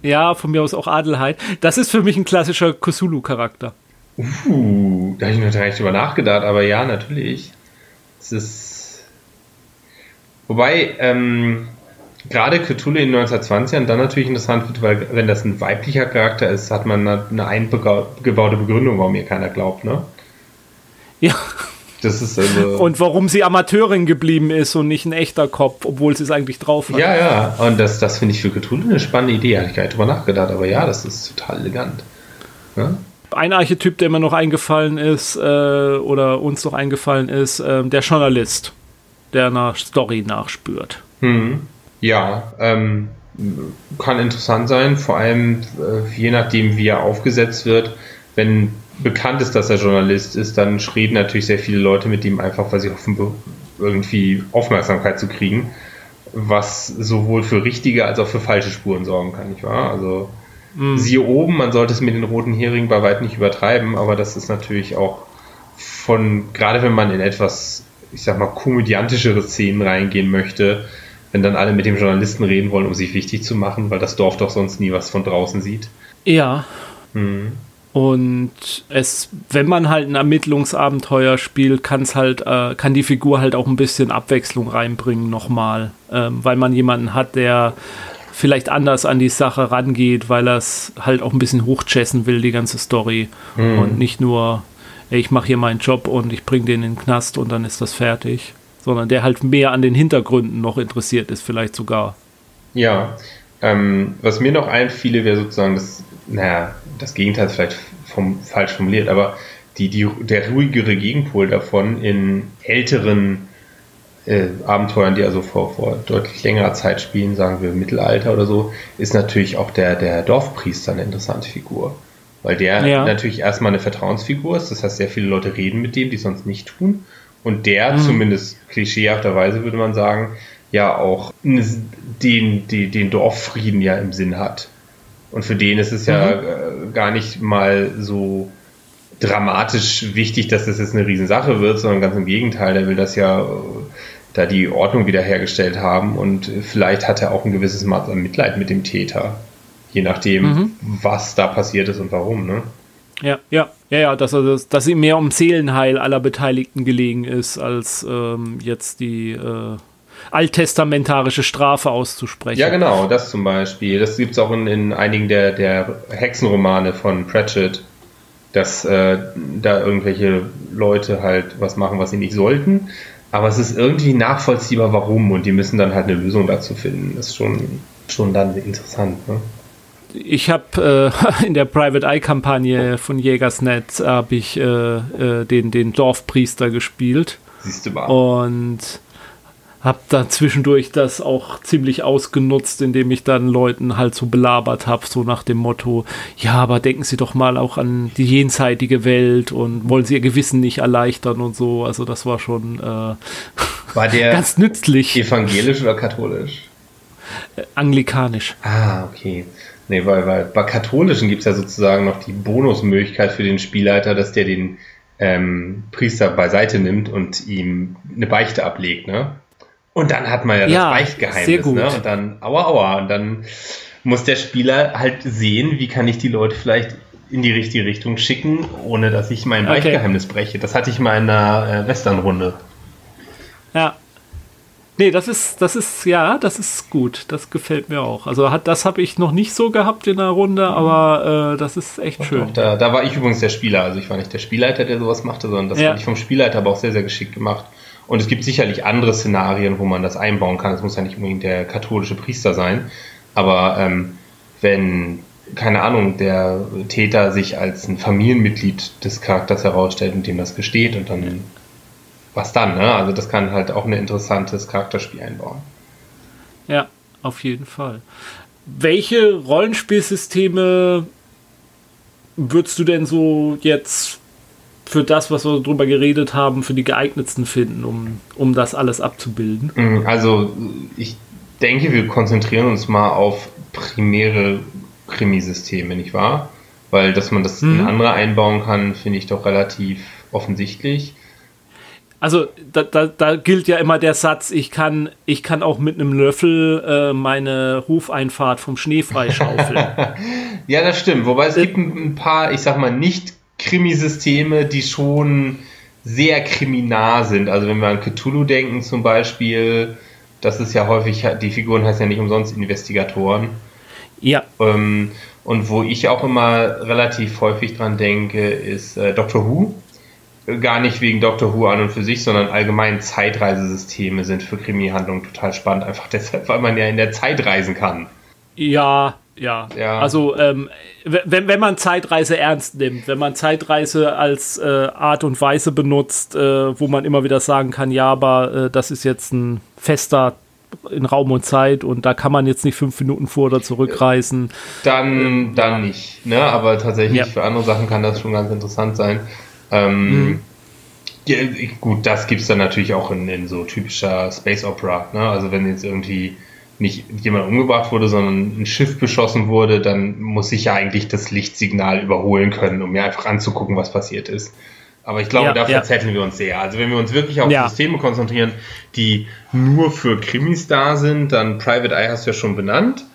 Ja, von mir aus auch Adelheid. Das ist für mich ein klassischer Cthulhu-Charakter. Uh, da habe ich noch gar nicht drüber nachgedacht, aber ja, natürlich. Es ist. Wobei, ähm, gerade Cthulhu in den 1920ern dann natürlich interessant wird, weil wenn das ein weiblicher Charakter ist, hat man eine eingebaute Begründung, warum mir keiner glaubt, ne? Ja. Das ist also und warum sie Amateurin geblieben ist und nicht ein echter Kopf, obwohl sie es eigentlich drauf hat. Ja, ja, und das, das finde ich für Cthulhu eine spannende Idee. Habe ich gar nicht drüber nachgedacht, aber ja, das ist total elegant. Ja? Ein Archetyp, der mir noch eingefallen ist, äh, oder uns noch eingefallen ist, äh, der Journalist, der einer Story nachspürt. Hm. Ja, ähm, kann interessant sein, vor allem äh, je nachdem, wie er aufgesetzt wird. Wenn bekannt ist, dass er Journalist ist, dann reden natürlich sehr viele Leute mit ihm einfach, weil sie hoffen, irgendwie Aufmerksamkeit zu kriegen, was sowohl für richtige als auch für falsche Spuren sorgen kann, nicht wahr? Also Mhm. Siehe oben, man sollte es mit den roten Heringen bei weitem nicht übertreiben, aber das ist natürlich auch von, gerade wenn man in etwas, ich sag mal, komödiantischere Szenen reingehen möchte, wenn dann alle mit dem Journalisten reden wollen, um sich wichtig zu machen, weil das Dorf doch sonst nie was von draußen sieht. Ja. Mhm. Und es, wenn man halt ein Ermittlungsabenteuer spielt, kann es halt, äh, kann die Figur halt auch ein bisschen Abwechslung reinbringen nochmal, ähm, weil man jemanden hat, der vielleicht anders an die Sache rangeht, weil er es halt auch ein bisschen hochchessen will, die ganze Story. Mhm. Und nicht nur, ey, ich mache hier meinen Job und ich bringe den in den Knast und dann ist das fertig. Sondern der halt mehr an den Hintergründen noch interessiert ist, vielleicht sogar. Ja, ähm, was mir noch einfiele, wäre sozusagen das, naja, das Gegenteil ist vielleicht vom, falsch formuliert, aber die, die, der ruhigere Gegenpol davon in älteren äh, Abenteuern, die also vor, vor deutlich längerer Zeit spielen, sagen wir Mittelalter oder so, ist natürlich auch der, der Dorfpriester eine interessante Figur. Weil der ja. natürlich erstmal eine Vertrauensfigur ist, das heißt, sehr viele Leute reden mit dem, die sonst nicht tun. Und der, mhm. zumindest klischeehafterweise würde man sagen, ja auch den, den, den Dorffrieden ja im Sinn hat. Und für den ist es mhm. ja äh, gar nicht mal so dramatisch wichtig, dass das jetzt eine Riesensache wird, sondern ganz im Gegenteil, der will das ja äh, da die Ordnung wiederhergestellt haben und vielleicht hat er auch ein gewisses Maß an Mitleid mit dem Täter, je nachdem, mhm. was da passiert ist und warum, ne? Ja, ja, ja, ja, dass, er das, dass ihm mehr um Seelenheil aller Beteiligten gelegen ist, als ähm, jetzt die äh, alttestamentarische Strafe auszusprechen. Ja, genau, das zum Beispiel. Das gibt es auch in, in, einigen der, der Hexenromane von Pratchett, dass äh, da irgendwelche Leute halt was machen, was sie nicht sollten. Aber es ist irgendwie nachvollziehbar, warum, und die müssen dann halt eine Lösung dazu finden. Das ist schon, schon dann interessant. Ne? ich habe äh, (laughs) in der Private Eye Kampagne von Jägersnet habe ich äh, äh, den den Dorfpriester gespielt. Siehst du mal. Und habe da zwischendurch das auch ziemlich ausgenutzt, indem ich dann Leuten halt so belabert habe, so nach dem Motto, ja, aber denken Sie doch mal auch an die jenseitige Welt und wollen Sie Ihr Gewissen nicht erleichtern und so. Also das war schon äh, (laughs) war der ganz nützlich. Evangelisch oder katholisch? Äh, anglikanisch. Ah, okay. Nee, weil, weil bei katholischen gibt es ja sozusagen noch die Bonusmöglichkeit für den Spielleiter, dass der den ähm, Priester beiseite nimmt und ihm eine Beichte ablegt, ne? Und dann hat man ja, ja das Beichtgeheimnis, ne? Und dann, aua, aua, und dann muss der Spieler halt sehen, wie kann ich die Leute vielleicht in die richtige Richtung schicken, ohne dass ich mein okay. Beichtgeheimnis breche. Das hatte ich mal in einer äh, Westernrunde. Ja. Nee, das ist, das ist, ja, das ist gut. Das gefällt mir auch. Also hat, das habe ich noch nicht so gehabt in der Runde, aber äh, das ist echt schön. Da, da, war ich übrigens der Spieler. Also ich war nicht der Spielleiter, der sowas machte, sondern das ja. fand ich vom Spielleiter aber auch sehr, sehr geschickt gemacht. Und es gibt sicherlich andere Szenarien, wo man das einbauen kann. Es muss ja nicht unbedingt der katholische Priester sein. Aber ähm, wenn, keine Ahnung, der Täter sich als ein Familienmitglied des Charakters herausstellt und dem das gesteht und dann was dann, ne? Also das kann halt auch ein interessantes Charakterspiel einbauen. Ja, auf jeden Fall. Welche Rollenspielsysteme würdest du denn so jetzt für das, was wir drüber geredet haben, für die geeignetsten finden, um, um das alles abzubilden? Mm, also ich denke, wir konzentrieren uns mal auf primäre Krimisysteme, nicht wahr? Weil, dass man das mhm. in andere einbauen kann, finde ich doch relativ offensichtlich also da, da, da, gilt ja immer der Satz, ich kann, ich kann auch mit einem Löffel äh, meine Hufeinfahrt vom Schnee freischaufeln. (laughs) ja, das stimmt. Wobei es äh, gibt ein paar, ich sag mal, nicht Krimisysteme, die schon sehr kriminal sind. Also wenn wir an Cthulhu denken zum Beispiel, das ist ja häufig, die Figuren heißen ja nicht umsonst Investigatoren. Ja. Ähm, und wo ich auch immer relativ häufig dran denke, ist äh, Doctor Who gar nicht wegen Doctor Who an und für sich, sondern allgemein Zeitreisesysteme sind für Krimi-Handlungen total spannend. Einfach deshalb, weil man ja in der Zeit reisen kann. Ja, ja. ja. Also, ähm, wenn, wenn man Zeitreise ernst nimmt, wenn man Zeitreise als äh, Art und Weise benutzt, äh, wo man immer wieder sagen kann, ja, aber äh, das ist jetzt ein fester in Raum und Zeit und da kann man jetzt nicht fünf Minuten vor oder zurückreisen. Dann, dann nicht, ne? Aber tatsächlich ja. für andere Sachen kann das schon ganz interessant sein. Ähm, mhm. ja, gut, das gibt es dann natürlich auch in, in, so typischer Space Opera. Ne? Also wenn jetzt irgendwie nicht jemand umgebracht wurde, sondern ein Schiff beschossen wurde, dann muss ich ja eigentlich das Lichtsignal überholen können, um mir einfach anzugucken, was passiert ist. Aber ich glaube, ja, da verzetteln ja. wir uns sehr. Also wenn wir uns wirklich auf ja. Systeme konzentrieren, die nur für Krimis da sind, dann Private Eye hast du ja schon benannt.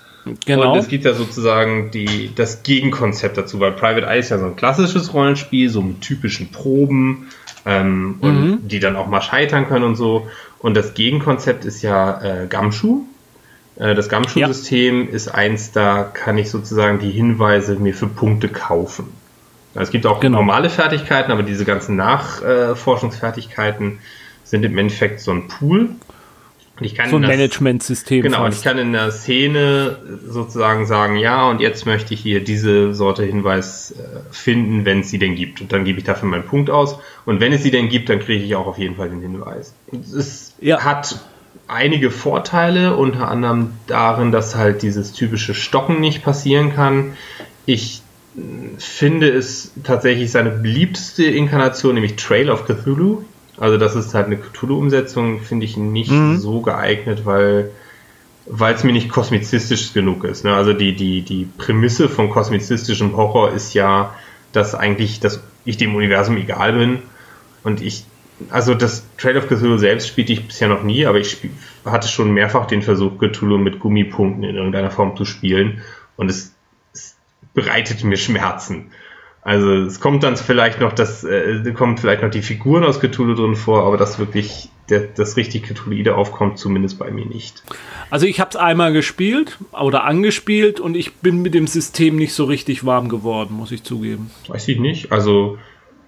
Genau. Und es gibt ja sozusagen die, das Gegenkonzept dazu, weil Private Eye ist ja so ein klassisches Rollenspiel, so mit typischen Proben, ähm, mhm. und die dann auch mal scheitern können und so. Und das Gegenkonzept ist ja äh, Gamschuh. Äh, das Gamschuh-System ja. ist eins, da kann ich sozusagen die Hinweise mir für Punkte kaufen. Es gibt auch genau. normale Fertigkeiten, aber diese ganzen Nachforschungsfertigkeiten sind im Endeffekt so ein Pool. ich kann so ein Management-System. Genau, fast. und ich kann in der Szene sozusagen sagen, ja, und jetzt möchte ich hier diese Sorte Hinweis äh, finden, wenn es sie denn gibt. Und dann gebe ich dafür meinen Punkt aus. Und wenn es sie denn gibt, dann kriege ich auch auf jeden Fall den Hinweis. Es ja. hat einige Vorteile, unter anderem darin, dass halt dieses typische Stocken nicht passieren kann. Ich finde es tatsächlich seine beliebteste Inkarnation, nämlich Trail of Cthulhu. Also das ist halt eine Cthulhu-Umsetzung, finde ich nicht mhm. so geeignet, weil weil es mir nicht kosmizistisch genug ist. Ne? Also die, die, die Prämisse von kosmizistischem Horror ist ja, dass eigentlich, dass ich dem Universum egal bin und ich also das Trail of Cthulhu selbst spielte ich bisher noch nie, aber ich spiel, hatte schon mehrfach den Versuch, Cthulhu mit Gummipunkten in irgendeiner Form zu spielen und es, es bereitet mir Schmerzen. Also es kommt dann vielleicht noch das, äh, kommt vielleicht noch die Figuren aus Cthulhu drin vor, aber das wirklich, der, das richtig Cthulhuide aufkommt, zumindest bei mir nicht. Also ich habe es einmal gespielt oder angespielt und ich bin mit dem System nicht so richtig warm geworden, muss ich zugeben. Weiß ich nicht. Also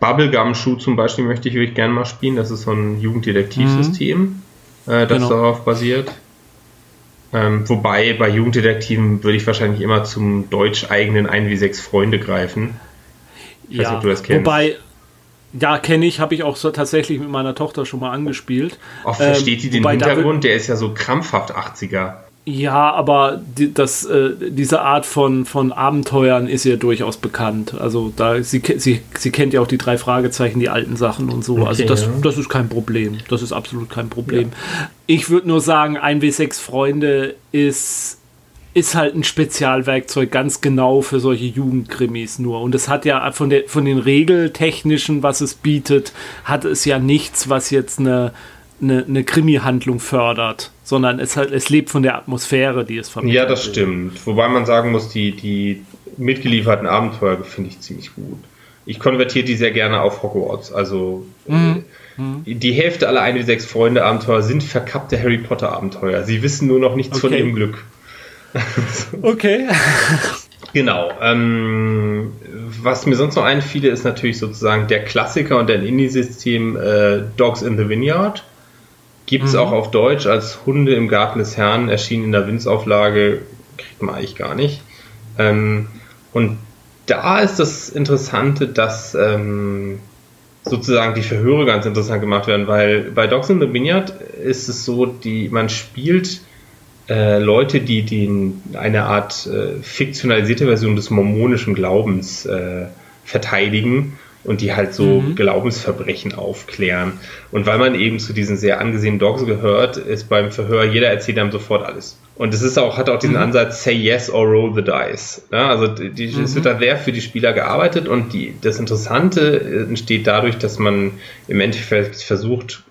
Bubblegum Shoe zum Beispiel möchte ich wirklich gerne mal spielen. Das ist so ein Jugenddetektivsystem, mhm. äh, das genau. darauf basiert. Ähm, wobei bei Jugenddetektiven würde ich wahrscheinlich immer zum deutsch-eigenen 1W6 Freunde greifen. Ich ja, weiß nicht, ob du das kennst. Wobei, ja, kenne ich, habe ich auch so tatsächlich mit meiner Tochter schon mal angespielt. Auch versteht ähm, die den Hintergrund? Der ist ja so krampfhaft 80er. Ja, aber die, das, äh, diese Art von, von Abenteuern ist ihr durchaus bekannt. Also da sie, sie, sie kennt ja auch die drei Fragezeichen, die alten Sachen und so. Okay, also das, ja. das ist kein Problem. Das ist absolut kein Problem. Ja. Ich würde nur sagen, 1W6 Freunde ist, ist halt ein Spezialwerkzeug ganz genau für solche Jugendkrimis nur. Und es hat ja von, der, von den Regeltechnischen, was es bietet, hat es ja nichts, was jetzt eine eine, eine Krimi-Handlung fördert, sondern es, halt, es lebt von der Atmosphäre, die es vermittelt. Ja, das stimmt. Wobei man sagen muss, die, die mitgelieferten Abenteuer finde ich ziemlich gut. Ich konvertiere die sehr gerne auf Hogwarts. Also mhm. Äh, die Hälfte aller eine sechs Freunde Abenteuer sind verkappte Harry Potter Abenteuer. Sie wissen nur noch nichts okay. von ihrem Glück. (laughs) (laughs) okay. Genau. Ähm, was mir sonst noch einfiel, ist natürlich sozusagen der Klassiker und der Indie-System äh, Dogs in the Vineyard. Gibt es mhm. auch auf Deutsch als Hunde im Garten des Herrn, erschienen in der Winzauflage, kriegt man eigentlich gar nicht. Ähm, und da ist das Interessante, dass ähm, sozusagen die Verhöre ganz interessant gemacht werden, weil bei Dogs in the Vineyard ist es so, die, man spielt äh, Leute, die den, eine Art äh, fiktionalisierte Version des mormonischen Glaubens äh, verteidigen und die halt so mhm. Glaubensverbrechen aufklären. Und weil man eben zu diesen sehr angesehenen Dogs gehört, ist beim Verhör jeder erzählt einem sofort alles. Und es ist auch, hat auch diesen mhm. Ansatz, say yes or roll the dice. Ja, also die, mhm. es wird da sehr für die Spieler gearbeitet und die, das Interessante entsteht dadurch, dass man im Endeffekt versucht,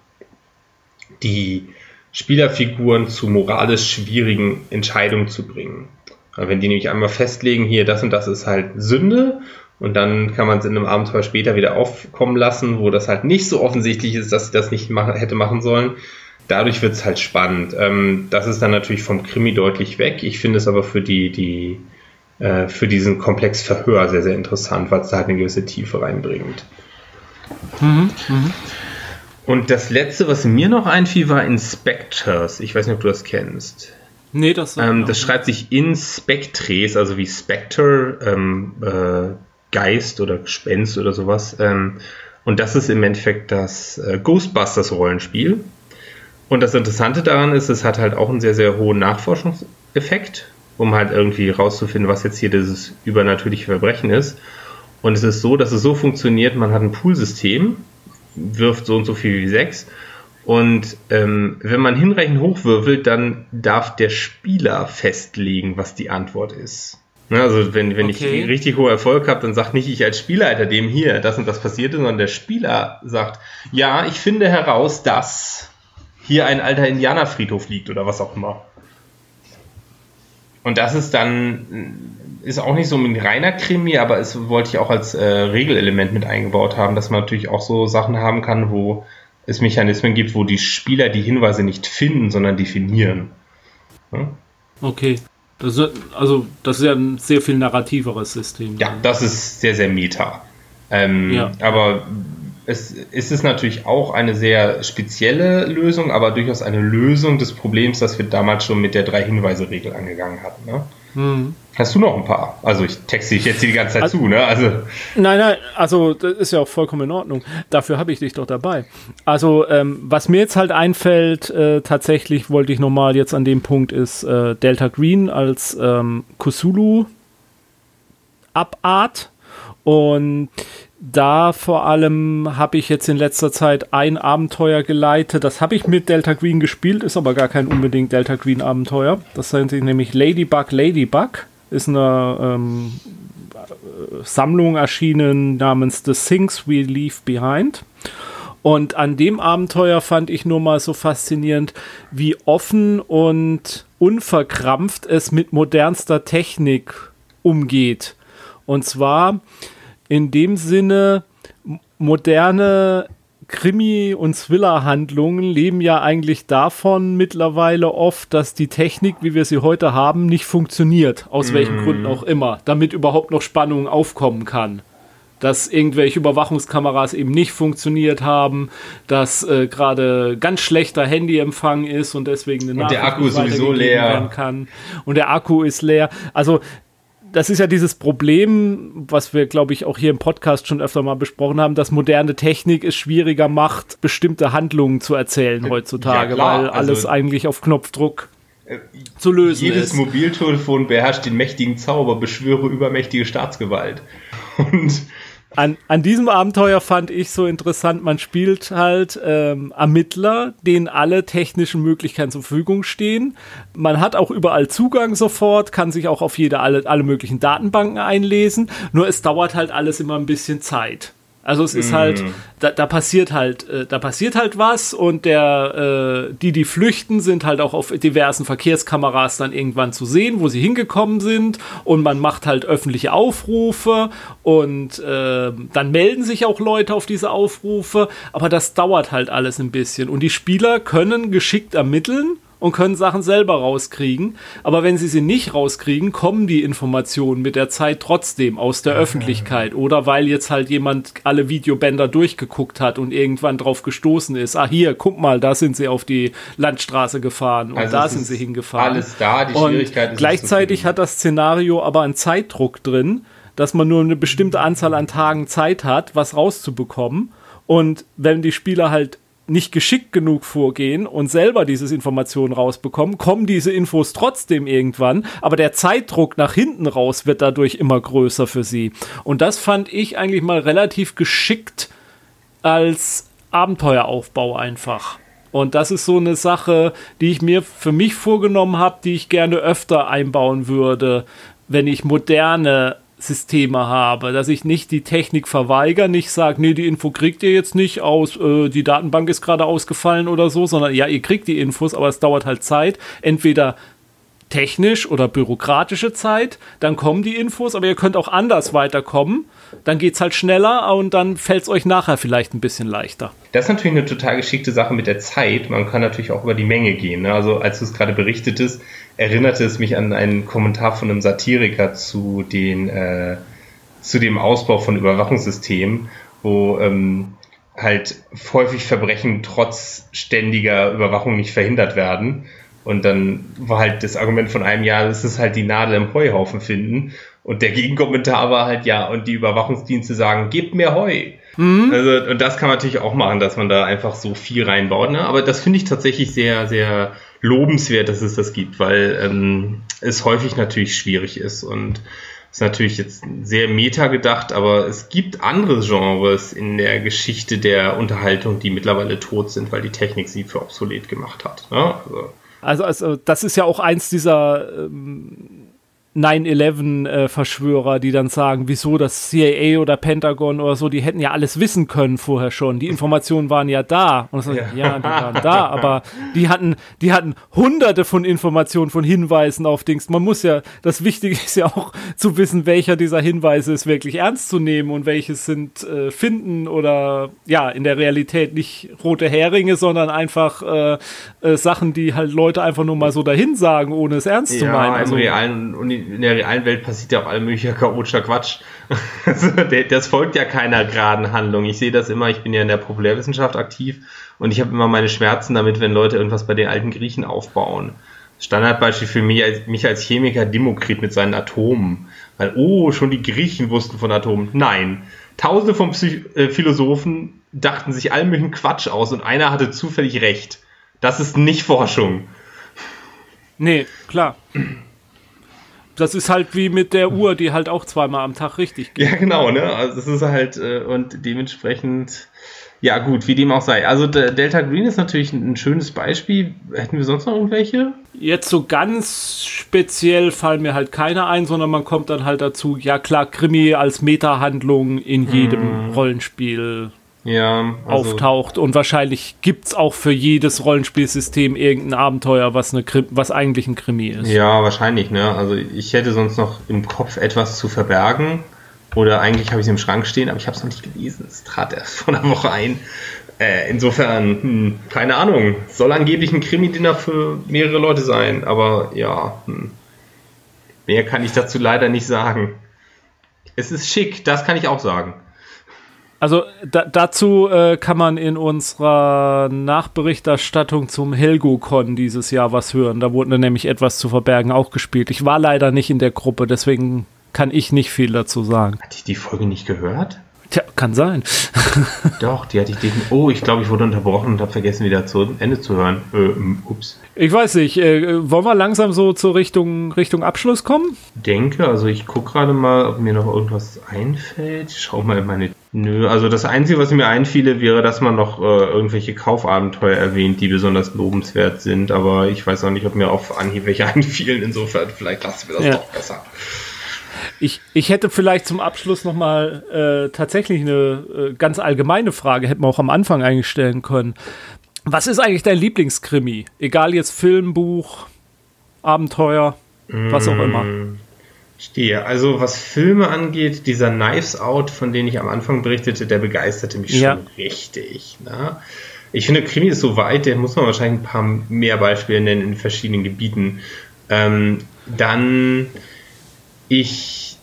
die Spielerfiguren zu moralisch schwierigen Entscheidungen zu bringen. Wenn die nämlich einmal festlegen, hier das und das ist halt Sünde und dann kann man es in einem Abenteuer später wieder aufkommen lassen, wo das halt nicht so offensichtlich ist, dass sie das nicht machen, hätte machen sollen. Dadurch wird es halt spannend. Ähm, das ist dann natürlich vom Krimi deutlich weg. Ich finde es aber für die, die, äh, für diesen Komplex Verhör sehr, sehr interessant, weil es da halt eine gewisse Tiefe reinbringt. Mhm, mh. Und das letzte, was mir noch einfiel, war Inspectors. Ich weiß nicht, ob du das kennst. Nee, das ähm, Das schreibt sich Inspectres, also wie Spectre, ähm, äh, Geist oder Gespenst oder sowas. Ähm, und das ist im Endeffekt das äh, Ghostbusters-Rollenspiel. Und das Interessante daran ist, es hat halt auch einen sehr, sehr hohen Nachforschungseffekt, um halt irgendwie rauszufinden, was jetzt hier dieses übernatürliche Verbrechen ist. Und es ist so, dass es so funktioniert, man hat ein Poolsystem, wirft so und so viel wie sechs Und ähm, wenn man hinreichend hochwürfelt, dann darf der Spieler festlegen, was die Antwort ist. Ne, also wenn, wenn okay. ich richtig hohen Erfolg habe, dann sagt nicht ich als Spielleiter dem hier, das und das passierte, sondern der Spieler sagt, ja, ich finde heraus, dass hier ein alter Indianerfriedhof liegt oder was auch immer. Und das ist dann, ist auch nicht so ein reiner Krimi, aber es wollte ich auch als äh, Regelelement mit eingebaut haben, dass man natürlich auch so Sachen haben kann, wo es Mechanismen gibt, wo die Spieler die Hinweise nicht finden, sondern definieren. Ja? Okay. Das ist, also, das ist ja ein sehr viel narrativeres System. Ja, das ist sehr, sehr meta. Ähm, ja. Aber es, es ist natürlich auch eine sehr spezielle Lösung, aber durchaus eine Lösung des Problems, das wir damals schon mit der Drei-Hinweise-Regel angegangen hatten. Ne? Hm. Hast du noch ein paar? Also ich texte dich jetzt die ganze Zeit also, zu, ne? Also nein, nein, also das ist ja auch vollkommen in Ordnung. Dafür habe ich dich doch dabei. Also ähm, was mir jetzt halt einfällt, äh, tatsächlich wollte ich nochmal jetzt an dem Punkt ist äh, Delta Green als ähm, Kusulu Abart und da vor allem habe ich jetzt in letzter Zeit ein Abenteuer geleitet. Das habe ich mit Delta Green gespielt, ist aber gar kein unbedingt Delta Green Abenteuer. Das nennt sich nämlich Ladybug Ladybug. Ist eine ähm, Sammlung erschienen namens The Things We Leave Behind. Und an dem Abenteuer fand ich nur mal so faszinierend, wie offen und unverkrampft es mit modernster Technik umgeht. Und zwar in dem Sinne, moderne Krimi- und Thriller-Handlungen leben ja eigentlich davon mittlerweile oft, dass die Technik, wie wir sie heute haben, nicht funktioniert. Aus mm. welchen Gründen auch immer. Damit überhaupt noch Spannung aufkommen kann. Dass irgendwelche Überwachungskameras eben nicht funktioniert haben, dass äh, gerade ganz schlechter Handyempfang ist und deswegen eine und der Akku sowieso leer kann. Und der Akku ist leer. Also das ist ja dieses Problem, was wir, glaube ich, auch hier im Podcast schon öfter mal besprochen haben, dass moderne Technik es schwieriger macht, bestimmte Handlungen zu erzählen heutzutage, ja, klar, weil alles also, eigentlich auf Knopfdruck äh, zu lösen jedes ist. Jedes Mobiltelefon beherrscht den mächtigen Zauber, beschwöre übermächtige Staatsgewalt. (laughs) Und an, an diesem Abenteuer fand ich so interessant, man spielt halt ähm, Ermittler, denen alle technischen Möglichkeiten zur Verfügung stehen. Man hat auch überall Zugang sofort, kann sich auch auf jede, alle, alle möglichen Datenbanken einlesen, nur es dauert halt alles immer ein bisschen Zeit. Also es ist halt, mhm. da, da passiert halt, äh, da passiert halt was und der, äh, die, die flüchten, sind halt auch auf diversen Verkehrskameras dann irgendwann zu sehen, wo sie hingekommen sind und man macht halt öffentliche Aufrufe und äh, dann melden sich auch Leute auf diese Aufrufe, aber das dauert halt alles ein bisschen und die Spieler können geschickt ermitteln und können Sachen selber rauskriegen. Aber wenn sie sie nicht rauskriegen, kommen die Informationen mit der Zeit trotzdem aus der Öffentlichkeit. Oder weil jetzt halt jemand alle Videobänder durchgeguckt hat und irgendwann drauf gestoßen ist. Ah, hier, guck mal, da sind sie auf die Landstraße gefahren und also da sind sie hingefahren. Alles da, die Schwierigkeit und ist. Gleichzeitig hat das Szenario aber einen Zeitdruck drin, dass man nur eine bestimmte Anzahl an Tagen Zeit hat, was rauszubekommen. Und wenn die Spieler halt nicht geschickt genug vorgehen und selber diese Informationen rausbekommen, kommen diese Infos trotzdem irgendwann, aber der Zeitdruck nach hinten raus wird dadurch immer größer für sie. Und das fand ich eigentlich mal relativ geschickt als Abenteueraufbau einfach. Und das ist so eine Sache, die ich mir für mich vorgenommen habe, die ich gerne öfter einbauen würde, wenn ich moderne Systeme habe, dass ich nicht die Technik verweigere, nicht sage, nee, die Info kriegt ihr jetzt nicht aus, äh, die Datenbank ist gerade ausgefallen oder so, sondern ja, ihr kriegt die Infos, aber es dauert halt Zeit. Entweder technisch oder bürokratische Zeit, dann kommen die Infos, aber ihr könnt auch anders weiterkommen. Dann geht es halt schneller und dann fällt es euch nachher vielleicht ein bisschen leichter. Das ist natürlich eine total geschickte Sache mit der Zeit. Man kann natürlich auch über die Menge gehen. Ne? Also als du es gerade berichtetest, erinnerte es mich an einen Kommentar von einem Satiriker zu den äh, zu dem Ausbau von Überwachungssystemen, wo ähm, halt häufig Verbrechen trotz ständiger Überwachung nicht verhindert werden. Und dann war halt das Argument von einem, ja, das ist halt die Nadel im Heuhaufen finden. Und der Gegenkommentar war halt, ja, und die Überwachungsdienste sagen, gebt mehr Heu. Mhm. Also, und das kann man natürlich auch machen, dass man da einfach so viel reinbaut. Ne? Aber das finde ich tatsächlich sehr, sehr lobenswert, dass es das gibt, weil ähm, es häufig natürlich schwierig ist. Und ist natürlich jetzt sehr meta gedacht, aber es gibt andere Genres in der Geschichte der Unterhaltung, die mittlerweile tot sind, weil die Technik sie für obsolet gemacht hat. Ne? Also. Also, also, das ist ja auch eins dieser ähm, 9-11-Verschwörer, die dann sagen, wieso das CIA oder Pentagon oder so, die hätten ja alles wissen können vorher schon. Die Informationen waren ja da. Und so, ja. ja, die waren da, aber die hatten, die hatten hunderte von Informationen, von Hinweisen auf Dings. Man muss ja, das Wichtige ist ja auch zu wissen, welcher dieser Hinweise ist wirklich ernst zu nehmen und welches sind äh, finden oder ja, in der Realität nicht rote Heringe, sondern einfach äh, äh, Sachen, die halt Leute einfach nur mal so dahin sagen, ohne es ernst ja, zu meinen. Also, im realen in der realen Welt passiert ja auch all möglicher chaotischer Quatsch. (laughs) Also, das folgt ja keiner geraden Handlung. Ich sehe das immer, ich bin ja in der Populärwissenschaft aktiv und ich habe immer meine Schmerzen damit, wenn Leute irgendwas bei den alten Griechen aufbauen. Standardbeispiel für mich als, mich als Chemiker Demokrit mit seinen Atomen. Weil, oh, schon die Griechen wussten von Atomen. Nein. Tausende von Psych äh, Philosophen dachten sich all möglichen Quatsch aus und einer hatte zufällig recht. Das ist nicht Forschung. Nee, klar das ist halt wie mit der Uhr, die halt auch zweimal am Tag richtig geht. Ja, genau, ne? Also das ist halt, äh, und dementsprechend, ja gut, wie dem auch sei. Also Delta Green ist natürlich ein schönes Beispiel. Hätten wir sonst noch irgendwelche? Jetzt so ganz speziell fallen mir halt keine ein, sondern man kommt dann halt dazu, ja klar, Krimi als Meta-Handlung in jedem mm. Rollenspiel ja, also auftaucht. Und wahrscheinlich gibt es auch für jedes Rollenspielsystem irgendein Abenteuer, was, eine, was eigentlich ein Krimi ist. Ja, wahrscheinlich. Ne? Also ich hätte sonst noch im Kopf etwas zu verbergen. Oder eigentlich habe ich es im Schrank stehen, aber ich habe es noch nicht gelesen. Es trat erst vor einer Woche ein. Äh, insofern, hm, keine Ahnung. Soll angeblich ein Krimi-Dinner für mehrere Leute sein. Aber ja, hm. mehr kann ich dazu leider nicht sagen. Es ist schick, das kann ich auch sagen. Also da, dazu äh, kann man in unserer Nachberichterstattung zum Helgo-Con dieses Jahr was hören. Da wurde nämlich etwas zu verbergen auch gespielt. Ich war leider nicht in der Gruppe, deswegen kann ich nicht viel dazu sagen. Hatte ich die Folge nicht gehört? Tja, kann sein. (laughs) Doch, die hatte ich definitiv. Oh, ich glaube, ich wurde unterbrochen und habe vergessen, wieder zu Ende zu hören. Äh, ups. Ich weiß nicht. Äh, wollen wir langsam so zur Richtung, Richtung Abschluss kommen? Denke, also ich gucke gerade mal, ob mir noch irgendwas einfällt. Schau mal in meine. Nö, also das Einzige, was mir einfiele, wäre, dass man noch äh, irgendwelche Kaufabenteuer erwähnt, die besonders lobenswert sind. Aber ich weiß auch nicht, ob mir auf Anhieb welche (laughs) einfielen. Insofern, vielleicht lassen wir das ja. doch besser. Ich, ich hätte vielleicht zum Abschluss nochmal äh, tatsächlich eine äh, ganz allgemeine Frage, hätten wir auch am Anfang eigentlich stellen können. Was ist eigentlich dein Lieblingskrimi? Egal jetzt Film, Buch, Abenteuer, was auch immer. Mm, stehe. Also was Filme angeht, dieser Knives Out, von dem ich am Anfang berichtete, der begeisterte mich ja. schon richtig. Ne? Ich finde, Krimi ist so weit, der muss man wahrscheinlich ein paar mehr Beispiele nennen in verschiedenen Gebieten. Ähm, dann ich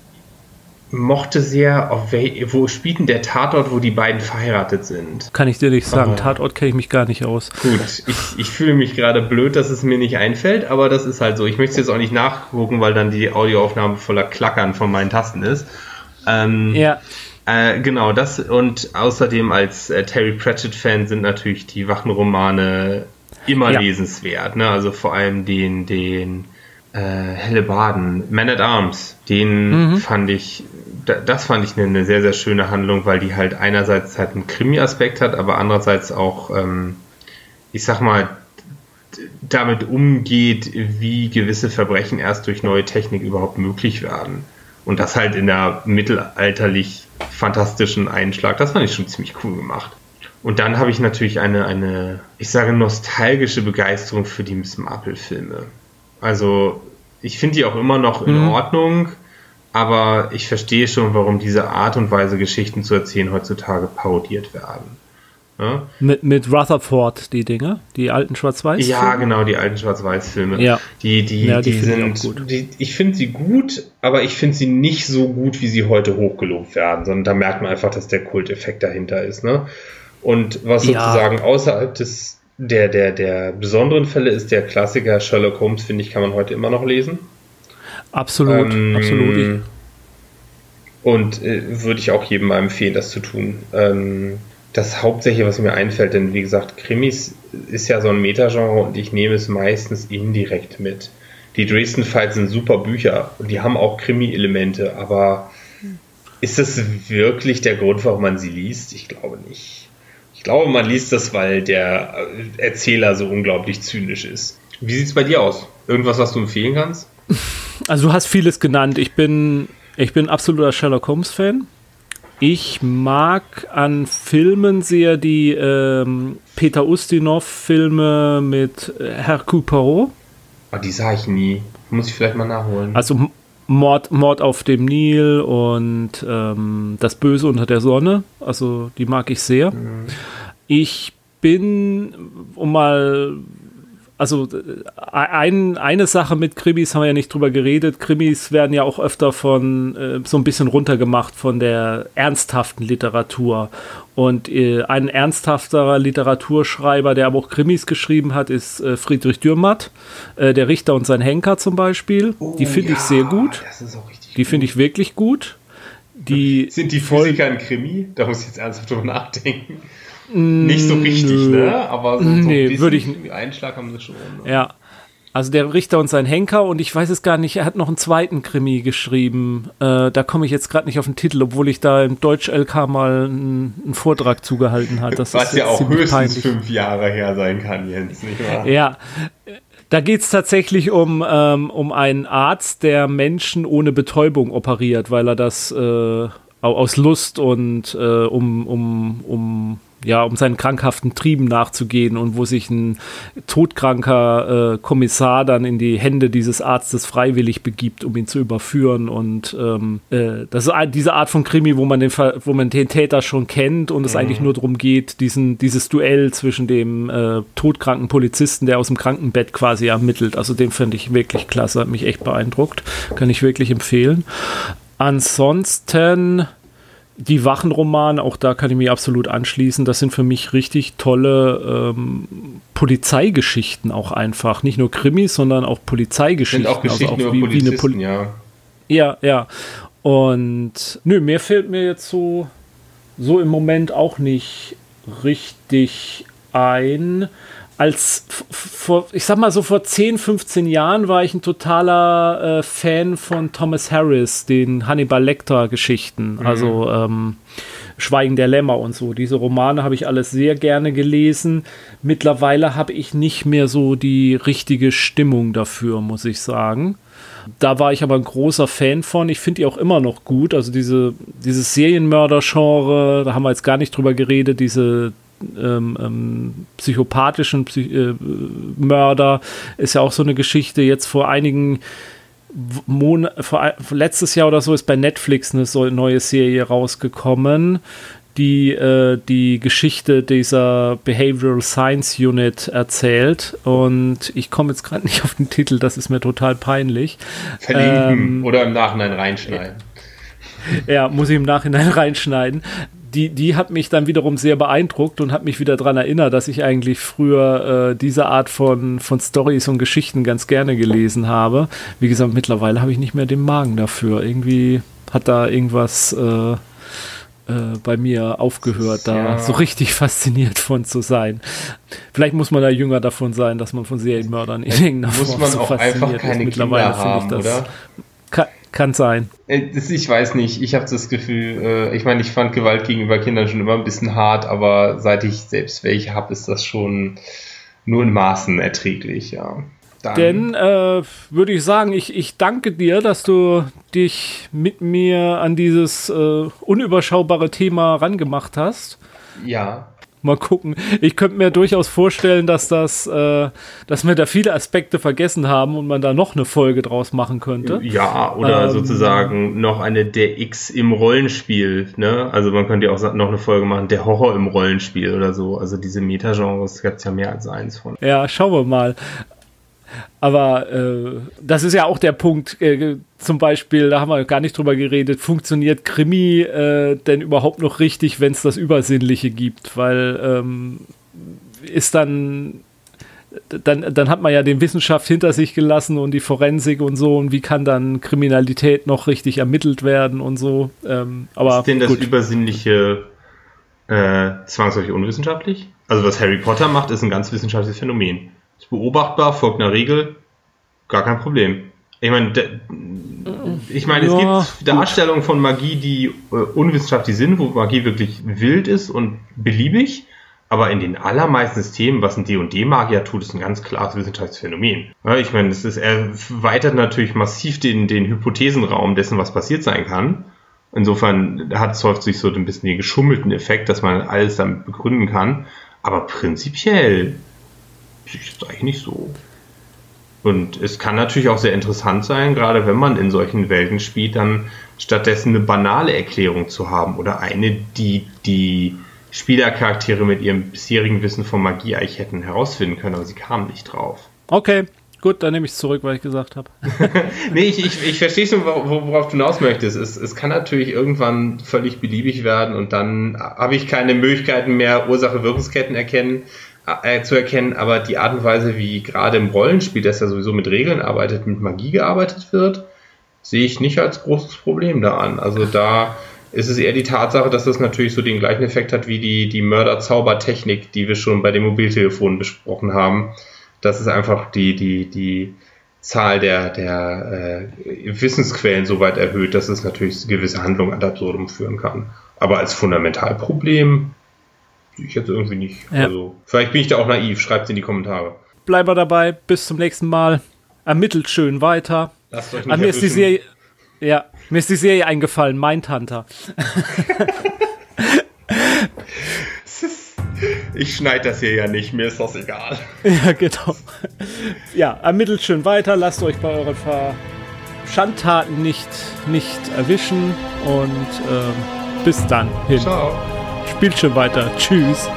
mochte sehr, auf wel, wo spielt denn der Tatort, wo die beiden verheiratet sind? Kann ich dir nicht sagen. Oh. Tatort kenne ich mich gar nicht aus. Gut, ich, ich fühle mich gerade blöd, dass es mir nicht einfällt, aber das ist halt so. Ich möchte es jetzt auch nicht nachgucken, weil dann die Audioaufnahme voller Klackern von meinen Tasten ist. Ähm, ja. Äh, genau, das und außerdem als äh, Terry Pratchett-Fan sind natürlich die Wachenromane immer ja. lesenswert. Ne? Also vor allem den, den äh, Hellebaden, Man at Arms, den mhm. fand ich, das fand ich eine, eine, sehr, sehr schöne Handlung, weil die halt einerseits halt einen Krimi-Aspekt hat, aber andererseits auch, ähm, ich sag mal, damit umgeht, wie gewisse Verbrechen erst durch neue Technik überhaupt möglich werden. Und das halt in der mittelalterlich fantastischen Einschlag, das fand ich schon ziemlich cool gemacht. Und dann habe ich natürlich eine, eine, ich sage, nostalgische Begeisterung für die Miss Marple-Filme. Also ich finde die auch immer noch in mhm. Ordnung, aber ich verstehe schon, warum diese Art und Weise, Geschichten zu erzählen, heutzutage parodiert werden. Ja? Mit, mit Rutherford, die Dinge, die alten Schwarz-Weiß? Ja, genau, die alten Schwarz-Weiß-Filme. Ja. Die, die, ja, die, die sind, gut. Die, ich finde sie gut, aber ich finde sie nicht so gut, wie sie heute hochgelobt werden, sondern da merkt man einfach, dass der Kulteffekt dahinter ist. Ne? Und was sozusagen außerhalb des, der, der, der besonderen Fälle ist der Klassiker Sherlock Holmes, finde ich, kann man heute immer noch lesen. Absolut, ähm, absolut. Und äh, würde ich auch jedem mal empfehlen, das zu tun. Ähm, das Hauptsächliche, was mir einfällt, denn wie gesagt, Krimis ist ja so ein Metagenre und ich nehme es meistens indirekt mit. die Dresden Files sind super Bücher und die haben auch Krimi-Elemente, aber ist das wirklich der Grund, warum man sie liest? Ich glaube nicht. Ich glaube, man liest das, weil der Erzähler so unglaublich zynisch ist. Wie sieht es bei dir aus? Irgendwas, was du empfehlen kannst? (laughs) Also du hast vieles genannt. Ich bin, ich bin absoluter Sherlock Holmes-Fan. Ich mag an Filmen sehr die ähm, Peter Ustinov-Filme mit Hercule Poirot. Oh, die sah ich nie. Muss ich vielleicht mal nachholen. Also Mord, Mord auf dem Nil und ähm, Das Böse unter der Sonne. Also die mag ich sehr. Mhm. Ich bin, um mal also äh, ein, eine Sache mit Krimis haben wir ja nicht drüber geredet. Krimis werden ja auch öfter von äh, so ein bisschen runtergemacht von der ernsthaften Literatur. Und äh, ein ernsthafterer Literaturschreiber, der aber auch Krimis geschrieben hat, ist äh, Friedrich Dürrmatt, äh, der Richter und sein Henker zum Beispiel. Oh, die finde ja, ich sehr gut. die finde ich wirklich gut. Die Sind die Physiker ein Krimi? Da muss ich jetzt ernsthaft drüber nachdenken. Nicht so richtig, ne? Aber so, so nee, ein würde ich Einschlag haben sie schon. Ne? Ja. Also der Richter und sein Henker und ich weiß es gar nicht, er hat noch einen zweiten Krimi geschrieben. Äh, da komme ich jetzt gerade nicht auf den Titel, obwohl ich da im Deutsch-LK mal einen, einen, Vortrag zugehalten habe. Was ja auch höchstens peinlich. fünf Jahre her sein kann, Jens, nicht wahr? Ja. Da geht es tatsächlich um, ähm, um einen Arzt, der Menschen ohne Betäubung operiert, weil er das äh, aus Lust und äh, um, um, um ja, um seinen krankhaften Trieben nachzugehen und wo sich ein todkranker äh, Kommissar dann in die Hände dieses Arztes freiwillig begibt, um ihn zu überführen. Und ähm, äh, das ist diese Art von Krimi, wo man den, wo man den Täter schon kennt und es mhm. eigentlich nur darum geht, diesen, dieses Duell zwischen dem äh, todkranken Polizisten, der aus dem Krankenbett quasi ermittelt. Also den finde ich wirklich klasse, hat mich echt beeindruckt. Kann ich wirklich empfehlen. Ansonsten die Wachenromane, auch da kann ich mich absolut anschließen. Das sind für mich richtig tolle ähm, Polizeigeschichten auch einfach. Nicht nur Krimis, sondern auch Polizeigeschichten. Sind auch Geschichten also auch wie, wie eine Poli ja. Ja, ja. Und nö, mir fällt mir jetzt so, so im Moment auch nicht richtig ein als vor, ich sag mal so vor 10, 15 Jahren war ich ein totaler äh, Fan von Thomas Harris, den Hannibal Lecter Geschichten, mhm. also ähm, Schweigen der Lämmer und so. Diese Romane habe ich alles sehr gerne gelesen. Mittlerweile habe ich nicht mehr so die richtige Stimmung dafür, muss ich sagen. Da war ich aber ein großer Fan von. Ich finde die auch immer noch gut. Also diese, dieses Serienmörder-Genre, da haben wir jetzt gar nicht drüber geredet, diese ähm, ähm, psychopathischen Psych äh, Mörder ist ja auch so eine Geschichte. Jetzt vor einigen Monaten, letztes Jahr oder so ist bei Netflix eine so neue Serie rausgekommen, die äh, die Geschichte dieser Behavioral Science Unit erzählt. Und ich komme jetzt gerade nicht auf den Titel, das ist mir total peinlich. Verlinken ähm, oder im Nachhinein reinschneiden. Ja, muss ich im Nachhinein (laughs) reinschneiden die, die hat mich dann wiederum sehr beeindruckt und hat mich wieder daran erinnert, dass ich eigentlich früher äh, diese Art von, von Stories und Geschichten ganz gerne gelesen habe. Wie gesagt, mittlerweile habe ich nicht mehr den Magen dafür. Irgendwie hat da irgendwas äh, äh, bei mir aufgehört, da ja. so richtig (laughs) fasziniert von zu sein. Vielleicht muss man da jünger davon sein, dass man von Serienmördern in irgendeiner Form so fasziniert ist. Mittlerweile finde ich das. Oder? Kann sein. Äh, ich weiß nicht. Ich habe das Gefühl, äh, ich meine, ich fand Gewalt gegenüber Kindern schon immer ein bisschen hart, aber seit ich selbst welche habe, ist das schon nur in Maßen erträglich, ja. Dann Denn äh, würde ich sagen, ich, ich danke dir, dass du dich mit mir an dieses äh, unüberschaubare Thema rangemacht hast. Ja. Mal gucken. Ich könnte mir durchaus vorstellen, dass das, äh, dass wir da viele Aspekte vergessen haben und man da noch eine Folge draus machen könnte. Ja, oder ähm, sozusagen noch eine der X im Rollenspiel. Ne? Also man könnte ja auch noch eine Folge machen, der Horror im Rollenspiel oder so. Also diese Metagenres gibt es ja mehr als eins von. Ja, schauen wir mal. Aber äh, das ist ja auch der Punkt, äh, zum Beispiel, da haben wir gar nicht drüber geredet, funktioniert Krimi äh, denn überhaupt noch richtig, wenn es das Übersinnliche gibt? Weil ähm, ist dann, dann, dann hat man ja den Wissenschaft hinter sich gelassen und die Forensik und so und wie kann dann Kriminalität noch richtig ermittelt werden und so. Ähm, aber ist denn das gut. Übersinnliche äh, zwangsläufig unwissenschaftlich? Also was Harry Potter macht, ist ein ganz wissenschaftliches Phänomen. Ist beobachtbar, folgt einer Regel, gar kein Problem. Ich meine, ich meine, ja, es gibt Darstellungen von Magie, die äh, unwissenschaftlich sind, wo Magie wirklich wild ist und beliebig. Aber in den allermeisten Systemen, was ein D&D-Magier tut, ist ein ganz klares Wissenschaftsphänomen. Ja, ich meine, es ist, erweitert natürlich massiv den, den Hypothesenraum dessen, was passiert sein kann. Insofern hat es häufig so ein bisschen den geschummelten Effekt, dass man alles damit begründen kann. Aber prinzipiell ist es eigentlich nicht so. Und es kann natürlich auch sehr interessant sein, gerade wenn man in solchen Welten spielt, dann stattdessen eine banale Erklärung zu haben oder eine, die die Spielercharaktere mit ihrem bisherigen Wissen von Magie eigentlich hätten herausfinden können, aber sie kamen nicht drauf. Okay, gut, dann nehme ich es zurück, weil ich gesagt habe. (laughs) nee, ich, ich, ich verstehe schon, worauf du hinaus möchtest. Es, es kann natürlich irgendwann völlig beliebig werden und dann habe ich keine Möglichkeiten mehr, Ursache-Wirkungsketten erkennen äh, zu erkennen, aber die Art und Weise, wie gerade im Rollenspiel, das ja sowieso mit Regeln arbeitet, mit Magie gearbeitet wird, sehe ich nicht als großes Problem da an. Also da ist es eher die Tatsache, dass das natürlich so den gleichen Effekt hat wie die, die Mörder-Zauber-Technik, die wir schon bei den Mobiltelefonen besprochen haben. Das ist einfach die, die, die Zahl der, der äh, Wissensquellen so weit erhöht, dass es natürlich gewisse Handlungen ad absurdum führen kann. Aber als Fundamentalproblem ich jetzt irgendwie nicht. Ja. Also, vielleicht bin ich da auch naiv. Schreibt es in die Kommentare. Bleibt dabei. Bis zum nächsten Mal. Ermittelt schön weiter. Lasst euch nicht An mir ist die Serie. Ja, mir ist die Serie eingefallen. Mindhunter. (laughs) ich schneide das hier ja nicht. Mir ist das egal. (laughs) Ja, genau. Ja, ermittelt schön weiter. Lasst euch bei euren Schandtaten nicht, nicht erwischen. Und ähm, bis dann hin. Ciao. Spielt schon weiter. Tschüss.